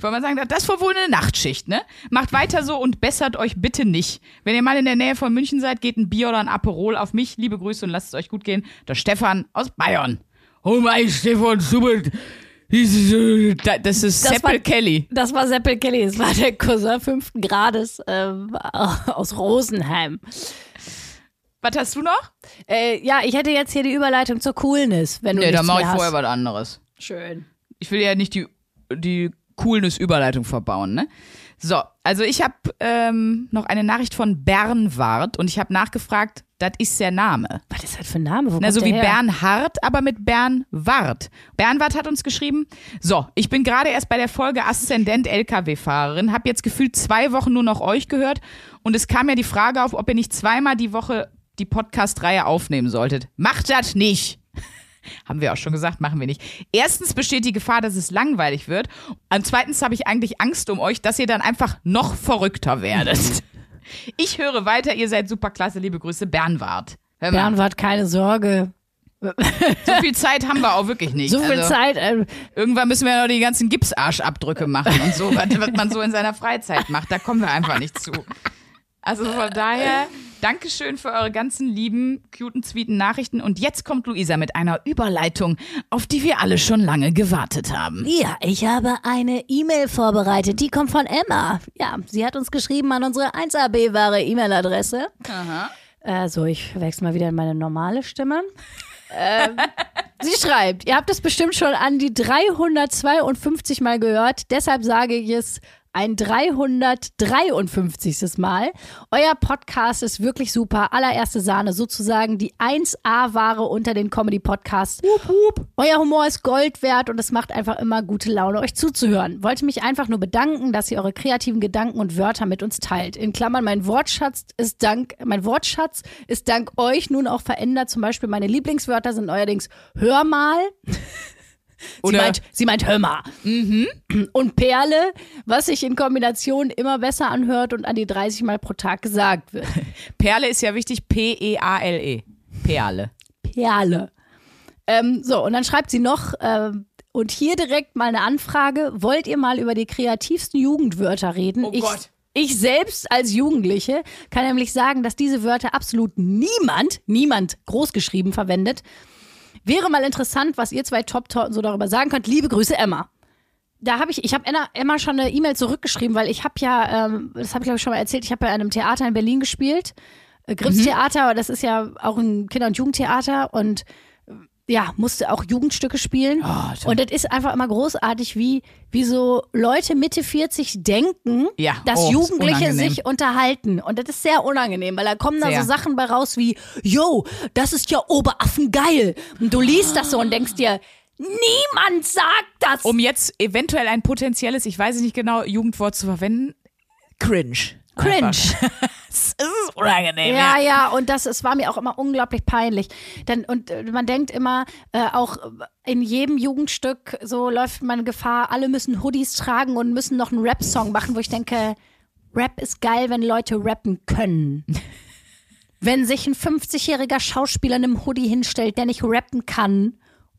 Wollen wir sagen, das war wohl eine Nachtschicht, ne? Macht weiter so und bessert euch bitte nicht. Wenn ihr mal in der Nähe von München seid, geht ein Bier oder ein Aperol auf mich. Liebe Grüße und lasst es euch gut gehen. Der Stefan aus Bayern. Oh mein Stefan, super. Das ist Seppel Kelly. Das war Seppel Kelly. Das war der Cousin fünften Grades ähm, aus Rosenheim. Was hast du noch? Äh, ja, ich hätte jetzt hier die Überleitung zur Coolness, wenn du Nee, dann mache ich vorher was anderes. Schön. Ich will ja nicht die, die Coolness-Überleitung verbauen, ne? So, also ich habe ähm, noch eine Nachricht von Bernward und ich habe nachgefragt, das ist der Name. Was ist das für ein Name? Wo Na, so wie her? Bernhard, aber mit Bernward. Bernward hat uns geschrieben, so, ich bin gerade erst bei der Folge Aszendent LKW-Fahrerin, habe jetzt gefühlt zwei Wochen nur noch euch gehört und es kam ja die Frage auf, ob ihr nicht zweimal die Woche die Podcast-Reihe aufnehmen solltet. Macht das nicht! Haben wir auch schon gesagt, machen wir nicht. Erstens besteht die Gefahr, dass es langweilig wird. Und zweitens habe ich eigentlich Angst um euch, dass ihr dann einfach noch verrückter werdet. Ich höre weiter, ihr seid super klasse. Liebe Grüße, Bernward. Bernward, keine Sorge. So viel Zeit haben wir auch wirklich nicht. So viel also, Zeit. Äh, Irgendwann müssen wir noch die ganzen Gipsarschabdrücke machen und so, was, was man so in seiner Freizeit macht. Da kommen wir einfach nicht zu. Also von daher, Dankeschön für eure ganzen lieben, cuten, sweeten Nachrichten. Und jetzt kommt Luisa mit einer Überleitung, auf die wir alle schon lange gewartet haben. Ja, ich habe eine E-Mail vorbereitet. Die kommt von Emma. Ja, sie hat uns geschrieben an unsere 1AB-wahre E-Mail-Adresse. Aha. Äh, so, ich wechsle mal wieder in meine normale Stimme. ähm, sie schreibt, ihr habt es bestimmt schon an die 352 Mal gehört, deshalb sage ich es ein 353. Mal. Euer Podcast ist wirklich super. Allererste Sahne, sozusagen die 1A-Ware unter den Comedy-Podcasts. Euer Humor ist Gold wert und es macht einfach immer gute Laune, euch zuzuhören. Wollte mich einfach nur bedanken, dass ihr eure kreativen Gedanken und Wörter mit uns teilt. In Klammern, mein Wortschatz ist dank, mein Wortschatz ist dank euch nun auch verändert. Zum Beispiel meine Lieblingswörter sind neuerdings Hör mal. Sie Oder- meint, sie meint Hör mal. Und Perle, was sich in Kombination immer besser anhört und an die 30 Mal pro Tag gesagt wird. Perle ist ja wichtig, P-E-A-L-E. Perle. Perle. Ähm, so, und dann schreibt sie noch, ähm, und hier direkt mal eine Anfrage. Wollt ihr mal über die kreativsten Jugendwörter reden? Oh ich, Gott. ich selbst als Jugendliche kann nämlich sagen, dass diese Wörter absolut niemand, niemand großgeschrieben verwendet. Wäre mal interessant, was ihr zwei Top-Torten so darüber sagen könnt. Liebe Grüße, Emma. Da habe ich, ich habe Emma, Emma schon eine E-Mail zurückgeschrieben, weil ich habe ja, ähm, das habe ich glaube ich schon mal erzählt, ich habe bei einem Theater in Berlin gespielt. Äh, Grimms Theater, das ist ja auch ein Kinder- und Jugendtheater und ja, musste auch Jugendstücke spielen. Oh, und das ist einfach immer großartig, wie, wie so Leute Mitte 40 denken, Ja, dass oh, Jugendliche sich unterhalten. Und das ist sehr unangenehm, weil da kommen da Sehr. so Sachen bei raus wie, yo, das ist ja Oberaffen geil. Und du liest das so und denkst dir, niemand sagt das. Um jetzt eventuell ein potenzielles, ich weiß nicht genau, Jugendwort zu verwenden, cringe. Cringe. Es ist unangenehm, Ja, ja. ja, und das, es war mir auch immer unglaublich peinlich. Denn, und äh, man denkt immer, äh, auch in jedem Jugendstück so läuft man Gefahr, alle müssen Hoodies tragen und müssen noch einen Rap-Song machen, wo ich denke, Rap ist geil, wenn Leute rappen können. wenn sich ein 50-jähriger Schauspieler in einem Hoodie hinstellt, der nicht rappen kann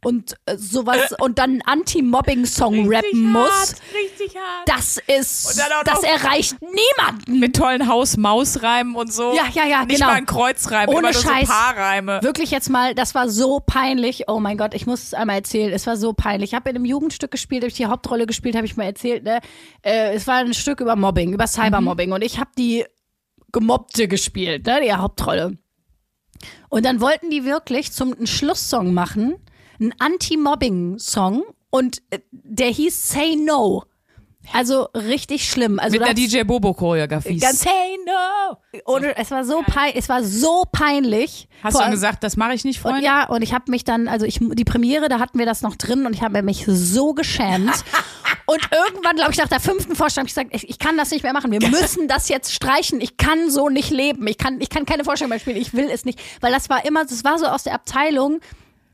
und äh, sowas und dann einen Anti-Mobbing-Song rappen muss, richtig hart. das ist, das erreicht niemanden. Mit tollen Haus-Maus-Reimen und so. Ja, ja, ja, Nicht genau. mal ein Kreuzreim, Ohne immer Scheiß. so Paarreime. Wirklich jetzt mal, das war so peinlich. Oh mein Gott, ich muss es einmal erzählen. Es war so peinlich. Ich habe in einem Jugendstück gespielt, habe ich die Hauptrolle gespielt, habe ich mal erzählt. Ne? Äh, es war ein Stück über Mobbing, über Cybermobbing. Und ich habe die Gemobbte gespielt, ne? die Hauptrolle. Und dann wollten die wirklich zum Schlusssong machen, einen Anti-Mobbing-Song. Und äh, der hieß Say No. Also richtig schlimm. Also Mit der DJ Bobo-Choreografie. Ganz Say No. Und es war so pein, es war so peinlich. Hast Vor du dann gesagt, das mache ich nicht, und Freunde? ja, und ich habe mich dann, also ich, die Premiere, da hatten wir das noch drin und ich habe mich so geschämt. und irgendwann, glaube ich, nach der fünften Vorstellung, habe ich gesagt, ich, ich kann das nicht mehr machen. Wir müssen das jetzt streichen. Ich kann so nicht leben. Ich kann, ich kann keine Vorstellung mehr spielen. Ich will es nicht. Weil das war immer, das war so aus der Abteilung,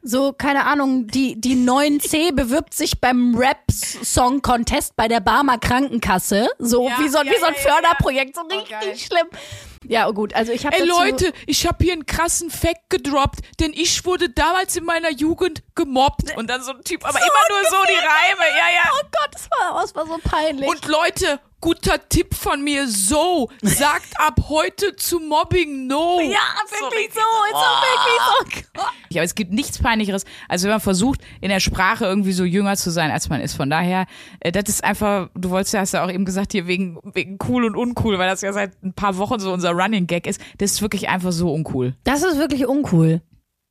so, keine Ahnung, die, die 9C bewirbt sich beim Rap-Song-Contest bei der Barmer Krankenkasse. So Ja, wie so, ja, wie so ein ja. Förderprojekt. So Oh, richtig geil. schlimm. Ja, oh gut. Also ich habe Ey Leute, ich habe hier einen krassen Fact gedroppt, denn ich wurde damals in meiner Jugend gemobbt. Und dann so ein Typ, aber immer nur so die Reime, ja, ja. Oh Gott, das war, das war so peinlich. Und Leute, guter Tipp von mir, so, sagt ab heute zu Mobbing no. Ja, wirklich so, ist auch wirklich so. Ja, aber es gibt nichts Peinlicheres, als wenn man versucht, in der Sprache irgendwie so jünger zu sein, als man ist. Von daher, äh, das ist einfach, du wolltest ja, hast ja auch eben gesagt, hier wegen, wegen cool und uncool, weil das ja seit ein paar Wochen so unser Running Gag ist. Das ist wirklich einfach so uncool. Das ist wirklich uncool.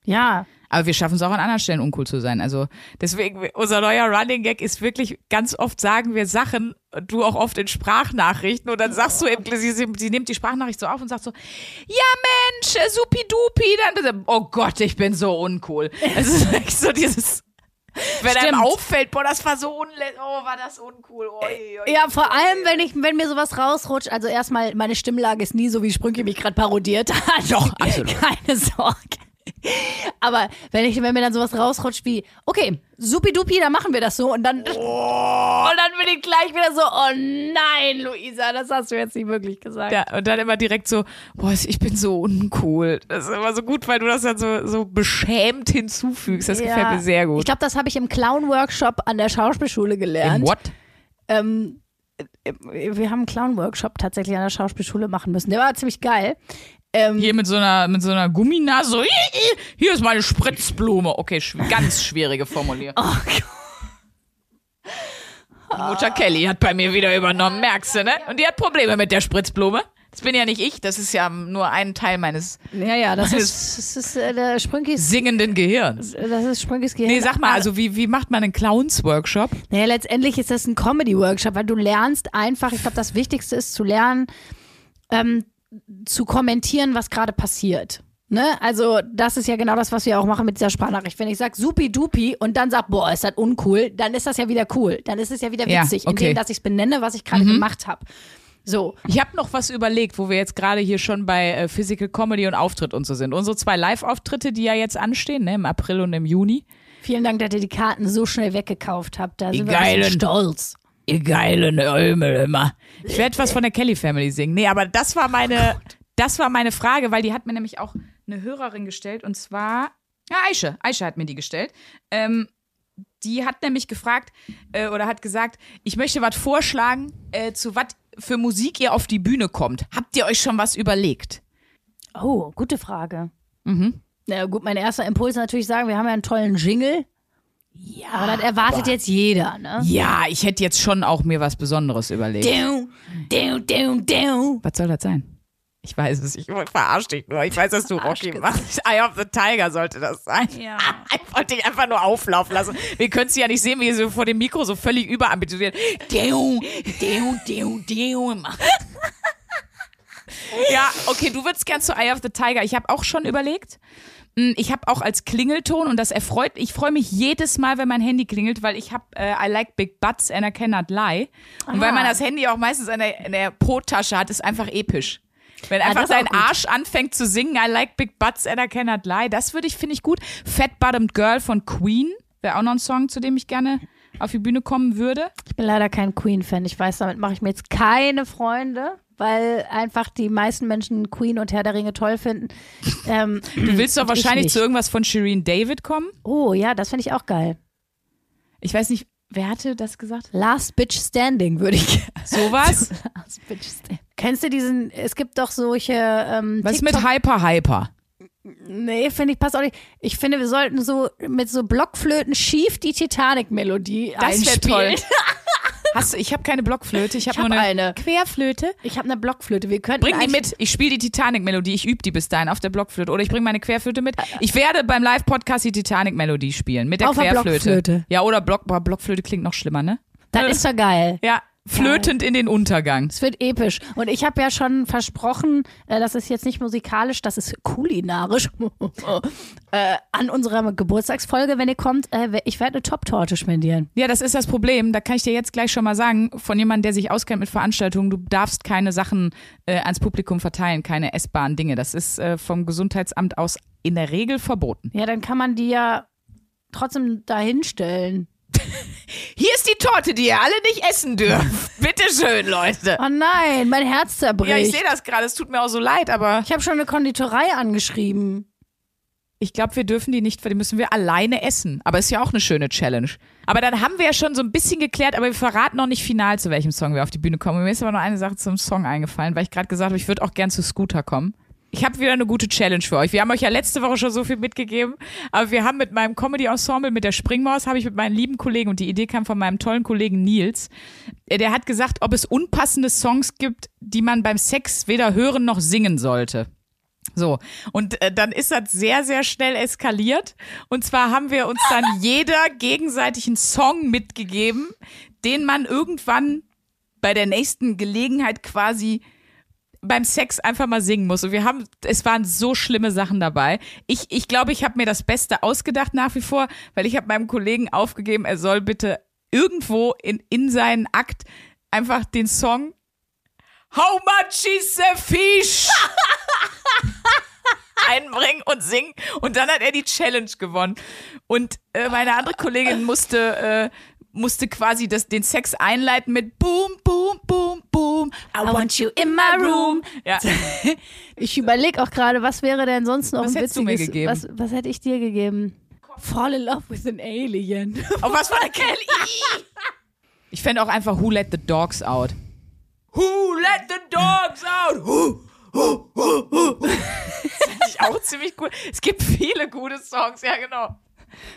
Ja. Aber wir schaffen es auch an anderen Stellen uncool zu sein. Also deswegen, unser neuer Running Gag ist wirklich, ganz oft sagen wir Sachen, du auch oft in Sprachnachrichten und dann sagst du eben, sie, sie, sie nimmt die Sprachnachricht so auf und sagt so, ja Mensch, äh, supidupi, dann, oh Gott, ich bin so uncool. Es ist wirklich so dieses, wenn Stimmt. einem auffällt, boah, das war so unle oh, war das uncool. Oi, oi, Ja, vor allem, wenn ich, wenn mir sowas rausrutscht, also erstmal, meine Stimmlage ist nie so, wie Sprünke mich gerade parodiert hat. Doch, absolut. Keine Sorge. Aber wenn ich, wenn mir dann sowas rausrutscht wie, okay, supidupi, dann machen wir das so und dann, und dann bin ich gleich wieder so, oh nein, Luisa, das hast du jetzt nicht wirklich gesagt. Ja, und dann immer direkt so, boah, ich bin so uncool. Das ist immer so gut, weil du das dann so, so beschämt hinzufügst. Das gefällt Ja. mir sehr Ich gut. glaube, das habe ich im Clown-Workshop an der Schauspielschule gelernt. Im What? ähm, äh, wir haben einen Clown-Workshop tatsächlich an der Schauspielschule machen müssen. Der war ziemlich geil. Ähm, Hier mit so einer, mit so einer Gumminase, so, hier ist meine Spritzblume. Okay, schw ganz schwierige Formulierung. oh Mutter Kelly hat bei mir wieder übernommen, merkst du, ne? Und die hat Probleme mit der Spritzblume. Das bin ja nicht ich, das ist ja nur ein Teil meines Ja, ja, das ist, das ist äh, der Sprünkis, singenden Gehirns. das ist Sprünkis Gehirn. Nee, sag mal, also wie, wie macht man einen Clowns-Workshop? Naja, letztendlich ist das ein Comedy-Workshop, weil du lernst einfach, ich glaube, das Wichtigste ist zu lernen, ähm, zu kommentieren, was gerade passiert. Ne? Also, das ist ja genau das, was wir auch machen mit dieser Sprachnachricht. Wenn ich sage supi-dupi und dann sag, boah, ist das uncool, dann ist das ja wieder cool. Dann ist es ja wieder Ja, witzig, okay. indem dass ich es benenne, was ich gerade gemacht habe. So. Ich habe noch was überlegt, wo wir jetzt gerade hier schon bei äh, Physical Comedy und Auftritt und so sind. Unsere zwei Live-Auftritte, die ja jetzt anstehen, ne, im April und im Juni. Vielen Dank, dass ihr die Karten so schnell weggekauft habt. Da Die sind wir geilen. stolz. Ihr geilen Ömel immer. Ich werde was von der Kelly Family singen. Nee, aber das war meine, das war meine Frage, weil die hat mir nämlich auch eine Hörerin gestellt und zwar, ja, Aische. Aische hat mir die gestellt. Ähm, die hat nämlich gefragt äh, oder hat gesagt, ich möchte was vorschlagen, äh, zu was für Musik ihr auf die Bühne kommt. Habt ihr euch schon was überlegt? Oh, gute Frage. Mhm. Na gut, mein erster Impuls ist natürlich sagen, wir haben ja einen tollen Jingle. Ja. Aber das erwartet jetzt jeder, ne? Ja, ich hätte jetzt schon auch mir was Besonderes überlegt. Du, du, du, du. Was soll das sein? Ich weiß es, ich verarsch dich nur. Ich weiß, dass du Rocky machst. Eye of the Tiger sollte das sein. Ja. Ich wollte dich einfach nur auflaufen lassen. Wir können sie ja nicht sehen, wie sie so vor dem Mikro so völlig überambitioniert. Deu, deu, deu, deu. Ja, okay, du würdest gern zu Eye of the Tiger. Ich habe auch schon überlegt. Mm, Ich habe auch als Klingelton und das erfreut, ich freue mich jedes Mal, wenn mein Handy klingelt, weil ich habe äh, I like big butts and I cannot lie. Und weil man das Handy auch meistens in der, in der Po-Tasche hat, ist einfach episch. Wenn einfach ist auch dein gut. Arsch anfängt zu singen, I like big butts and I cannot lie, das würde ich, finde ich gut. Fat Bottomed Girl von Queen wäre auch noch ein Song, zu dem ich gerne auf die Bühne kommen würde. Ich bin leider kein Queen-Fan. Ich weiß, damit mache ich mir jetzt keine Freunde, weil einfach die meisten Menschen Queen und Herr der Ringe toll finden. Ähm, Du willst doch wahrscheinlich zu irgendwas von Shireen David kommen. Oh ja, das finde ich auch geil. Ich weiß nicht, wer hatte das gesagt? Last Bitch Standing würde ich. Sowas? Last Bitch Standing. Kennst du diesen, es gibt doch solche ähm, Was ist mit TikTok- Hyper Hyper? Nee, finde ich, passt auch nicht. Ich finde, wir sollten so mit so Blockflöten schief die Titanic-Melodie Das wäre einspielen. toll. Hast du, ich habe keine Blockflöte, ich habe Ich nur hab eine, eine. Querflöte. Ich habe eine Blockflöte. Wir könnten Bring die mit. Ich spiele die Titanic-Melodie. Ich übe die bis dahin auf der Blockflöte. Oder ich bringe meine Querflöte mit. Ich werde beim Live-Podcast die Titanic-Melodie spielen. Mit der Auf der Querflöte. Blockflöte. Ja, oder Block, boah, Blockflöte klingt noch schlimmer, ne? Das ist doch geil. Ja, flötend in den Untergang. Es wird episch. Und ich habe ja schon versprochen, äh, das ist jetzt nicht musikalisch, das ist kulinarisch. äh, an unserer Geburtstagsfolge, wenn ihr kommt, äh, ich werde eine Top-Torte spendieren. Ja, das ist das Problem. Da kann ich dir jetzt gleich schon mal sagen, von jemandem, der sich auskennt mit Veranstaltungen, du darfst keine Sachen äh, ans Publikum verteilen, keine essbaren Dinge. Das ist äh, vom Gesundheitsamt aus in der Regel verboten. Ja, dann kann man die ja trotzdem dahinstellen. Hier ist die Torte, die ihr alle nicht essen dürft. Bitteschön, Leute. Oh nein, mein Herz zerbricht. Ja, ich sehe das gerade. Es tut mir auch so leid, aber Ich habe schon eine Konditorei angeschrieben. ich glaube, wir dürfen die nicht, die müssen wir alleine essen. Aber ist ja auch eine schöne Challenge. Aber dann haben wir ja schon so ein bisschen geklärt, aber wir verraten noch nicht final, zu welchem Song wir auf die Bühne kommen. Mir ist aber noch eine Sache zum Song eingefallen, weil ich gerade gesagt habe, ich würde auch gern zu Scooter kommen. Ich habe wieder eine gute Challenge für euch. Wir haben euch ja letzte Woche schon so viel mitgegeben, aber wir haben mit meinem Comedy-Ensemble, mit der Springmaus, habe ich mit meinen lieben Kollegen, und die Idee kam von meinem tollen Kollegen Nils, äh, der hat gesagt, ob es unpassende Songs gibt, die man beim Sex weder hören noch singen sollte. So, und äh, dann ist das sehr, sehr schnell eskaliert. Und zwar haben wir uns dann jeder gegenseitig einen Song mitgegeben, den man irgendwann bei der nächsten Gelegenheit quasi beim Sex einfach mal singen muss. Und wir haben, es waren so schlimme Sachen dabei. Ich, ich glaube, ich habe mir das Beste ausgedacht nach wie vor, weil ich habe meinem Kollegen aufgegeben, er soll bitte irgendwo in, in seinen Akt einfach den Song How much is a fish? einbringen und singen. Und dann hat er die Challenge gewonnen. Und äh, meine andere Kollegin musste, äh, musste quasi das, den Sex einleiten mit Boom, Boom, Boom, Boom. I want you in my room. Ja. Ich überlege auch gerade, was wäre denn sonst noch was ein witziges, du mir gegeben? Was, was hätte ich dir gegeben? Fall in love with an alien. Oh, was war der Kelly? Ich fände auch einfach Who Let the Dogs Out. Who let the dogs out? Who, who, who, who. Das finde ich auch ziemlich cool. Es gibt viele gute Songs, ja genau.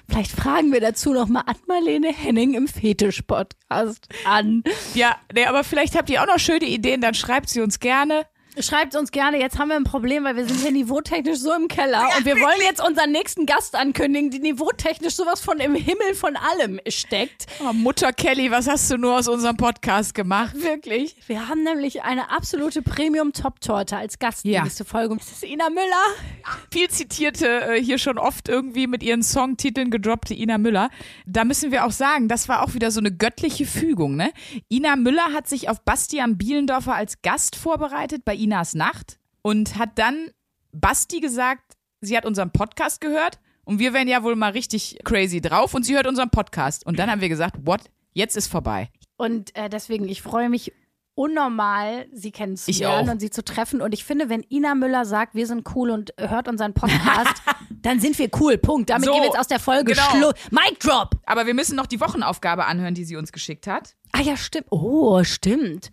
Vielleicht fragen wir dazu noch mal Ann-Marlene Henning im Fetisch-Podcast an. Ja, nee, aber vielleicht habt ihr auch noch schöne Ideen, dann schreibt sie uns gerne. Schreibt uns gerne, jetzt haben wir ein Problem, weil wir sind hier niveautechnisch so im Keller und wir wollen jetzt unseren nächsten Gast ankündigen, die niveautechnisch sowas von im Himmel von allem steckt. Oh, Mutter Kelly, was hast du nur aus unserem Podcast gemacht? Wirklich. Wir haben nämlich eine absolute Premium-Top-Torte als Gast ja. nächste Folge. Das ist Ina Müller. Viel zitierte, äh, hier schon oft irgendwie mit ihren Songtiteln gedroppte Ina Müller. Da müssen wir auch sagen, das war auch wieder so eine göttliche Fügung. Ne? Ina Müller hat sich auf Bastian Bielendorfer als Gast vorbereitet bei Inas Nacht und hat dann Basti gesagt, sie hat unseren Podcast gehört und wir wären ja wohl mal richtig crazy drauf und sie hört unseren Podcast. Und dann haben wir gesagt, what? Jetzt ist vorbei. Und äh, deswegen, ich freue mich unnormal, sie kennenzulernen und sie zu treffen. Und ich finde, wenn Ina Müller sagt, wir sind cool und hört unseren Podcast, dann sind wir cool. Punkt. Damit so, gehen wir jetzt aus der Folge. Genau. Schluss. Mic drop. Aber wir müssen noch die Wochenaufgabe anhören, die sie uns geschickt hat. Ah ja, stimmt. Oh, stimmt.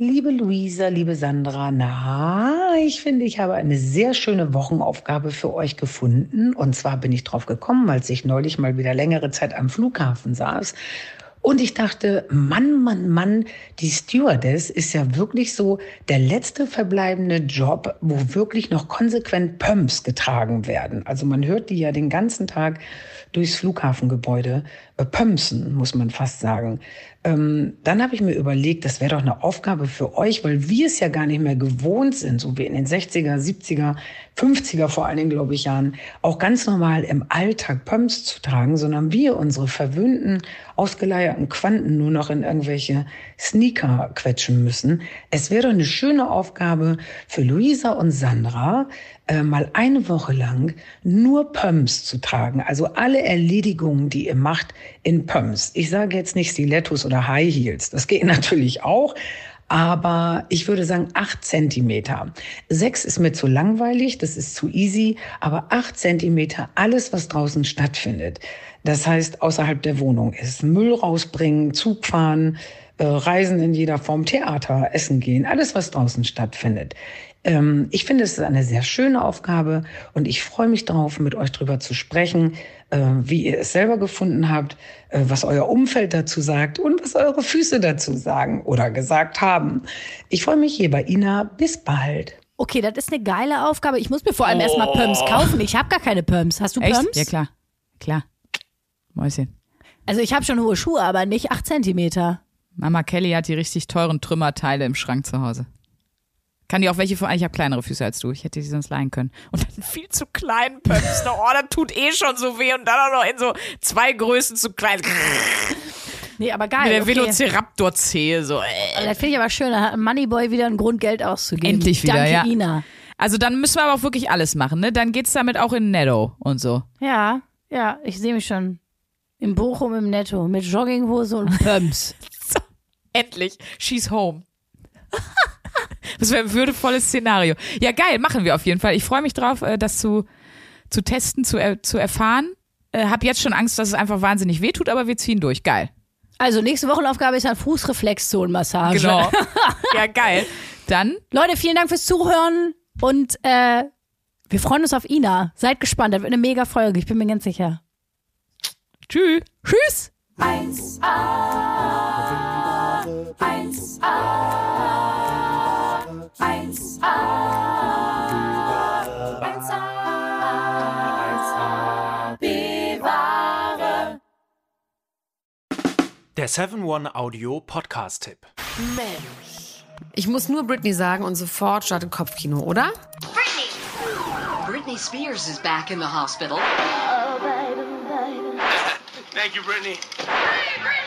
Liebe Luisa, liebe Sandra, na, ich finde, ich habe eine sehr schöne Wochenaufgabe für euch gefunden. Und zwar bin ich drauf gekommen, als ich neulich mal wieder längere Zeit am Flughafen saß. Und ich dachte, Mann, Mann, Mann, die Stewardess ist ja wirklich so der letzte verbleibende Job, wo wirklich noch konsequent Pumps getragen werden. Also man hört die ja den ganzen Tag durchs Flughafengebäude äh, pömsen, muss man fast sagen. Ähm, dann habe ich mir überlegt, das wäre doch eine Aufgabe für euch, weil wir es ja gar nicht mehr gewohnt sind, so wie in den 60er, 70er, 50er vor allen Dingen, glaube ich, Jahren, auch ganz normal im Alltag Pumps zu tragen, sondern wir unsere verwöhnten, ausgeleierten Quanten nur noch in irgendwelche Sneaker quetschen müssen. Es wäre doch eine schöne Aufgabe für Luisa und Sandra, äh, mal eine Woche lang nur Pumps zu tragen. Also alle Erledigungen, die ihr macht, in Pumps. Ich sage jetzt nicht Stilettos oder High Heels. Das geht natürlich auch. Aber ich würde sagen acht Zentimeter. Sechs ist mir zu langweilig, das ist zu easy. Aber acht Zentimeter, alles, was draußen stattfindet. Das heißt, außerhalb der Wohnung ist Müll rausbringen, Zug fahren, äh, Reisen in jeder Form, Theater, Essen gehen, alles, was draußen stattfindet. Ähm, ich finde, es ist eine sehr schöne Aufgabe und ich freue mich darauf, mit euch darüber zu sprechen, äh, wie ihr es selber gefunden habt, äh, was euer Umfeld dazu sagt und was eure Füße dazu sagen oder gesagt haben. Ich freue mich hier bei Ina. Bis bald. Okay, das ist eine geile Aufgabe. Ich muss mir vor allem oh. erstmal Pumps kaufen. Ich habe gar keine Pumps. Hast du Echt? Pumps? Ja, klar. Klar. Mäuschen. Also ich habe schon hohe Schuhe, aber nicht 8 Zentimeter. Mama Kelly hat die richtig teuren Trümmerteile im Schrank zu Hause. Kann die auch welche von, ich habe kleinere Füße als du. Ich hätte die sonst leihen können. Und dann viel zu kleinen Pumps. Oh, das tut eh schon so weh. Und dann auch noch in so zwei Größen zu klein. Nee, aber geil. Mit der okay. Velociraptor-Zehe so. Äh. Das finde ich aber schön. Da hat Moneyboy wieder ein Grund, Geld auszugeben. Endlich wieder, Danke, ja. Ina. Also dann müssen wir aber auch wirklich alles machen, ne? Dann geht's damit auch in Netto und so. Ja, ja, ich sehe mich schon. Im Bochum im Netto mit Jogginghose und Pumps. so, endlich. She's home. Das wäre ein würdevolles Szenario. Ja, geil, machen wir auf jeden Fall. Ich freue mich drauf, äh, das zu, zu testen, zu, er, zu erfahren. Äh, hab jetzt schon Angst, dass es einfach wahnsinnig wehtut, aber wir ziehen durch. Geil. Also nächste Wochenaufgabe ist dann Fußreflexzonenmassage. Genau. ja, geil. Dann. Leute, vielen Dank fürs Zuhören und äh, wir freuen uns auf Ina. Seid gespannt, das wird eine mega Folge, ich bin mir ganz sicher. Tschüss. Tschüss. 1a, 1a, 1a, 1a, 1a, bewahre. Der 7-One Audio Podcast-Tipp. Mensch. Ich muss nur Britney sagen und sofort startet Kopfkino, oder? Britney! Britney Spears is back in the hospital. Thank you, Brittany. Free Britney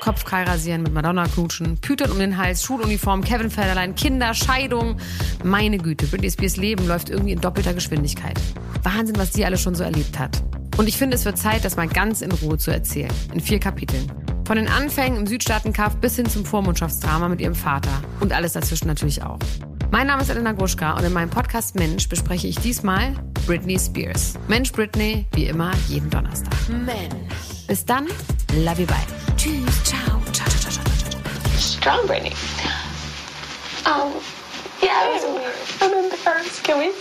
Kopfkeil rasieren, mit Madonna knutschen, Pütern um den Hals, Schuluniform, Kevin Federlein, Kinder, Scheidung. Meine Güte, Britney Spears Leben läuft irgendwie in doppelter Geschwindigkeit. Wahnsinn, was die alles schon so erlebt hat. Und ich finde, es wird Zeit, das mal ganz in Ruhe zu erzählen. In vier Kapiteln. Von den Anfängen im Südstaatenkampf bis hin zum Vormundschaftsdrama mit ihrem Vater. Und alles dazwischen natürlich auch. Mein Name ist Elena Gruschka und in meinem Podcast Mensch bespreche ich diesmal Britney Spears. Mensch Britney, wie immer, jeden Donnerstag. Mensch. Bis dann, love you, bye. Tschüss, ciao, ciao, ciao, ciao, ciao, ciao. Strong Britney. Um, yeah, it was weird. I'm embarrassed. Can we?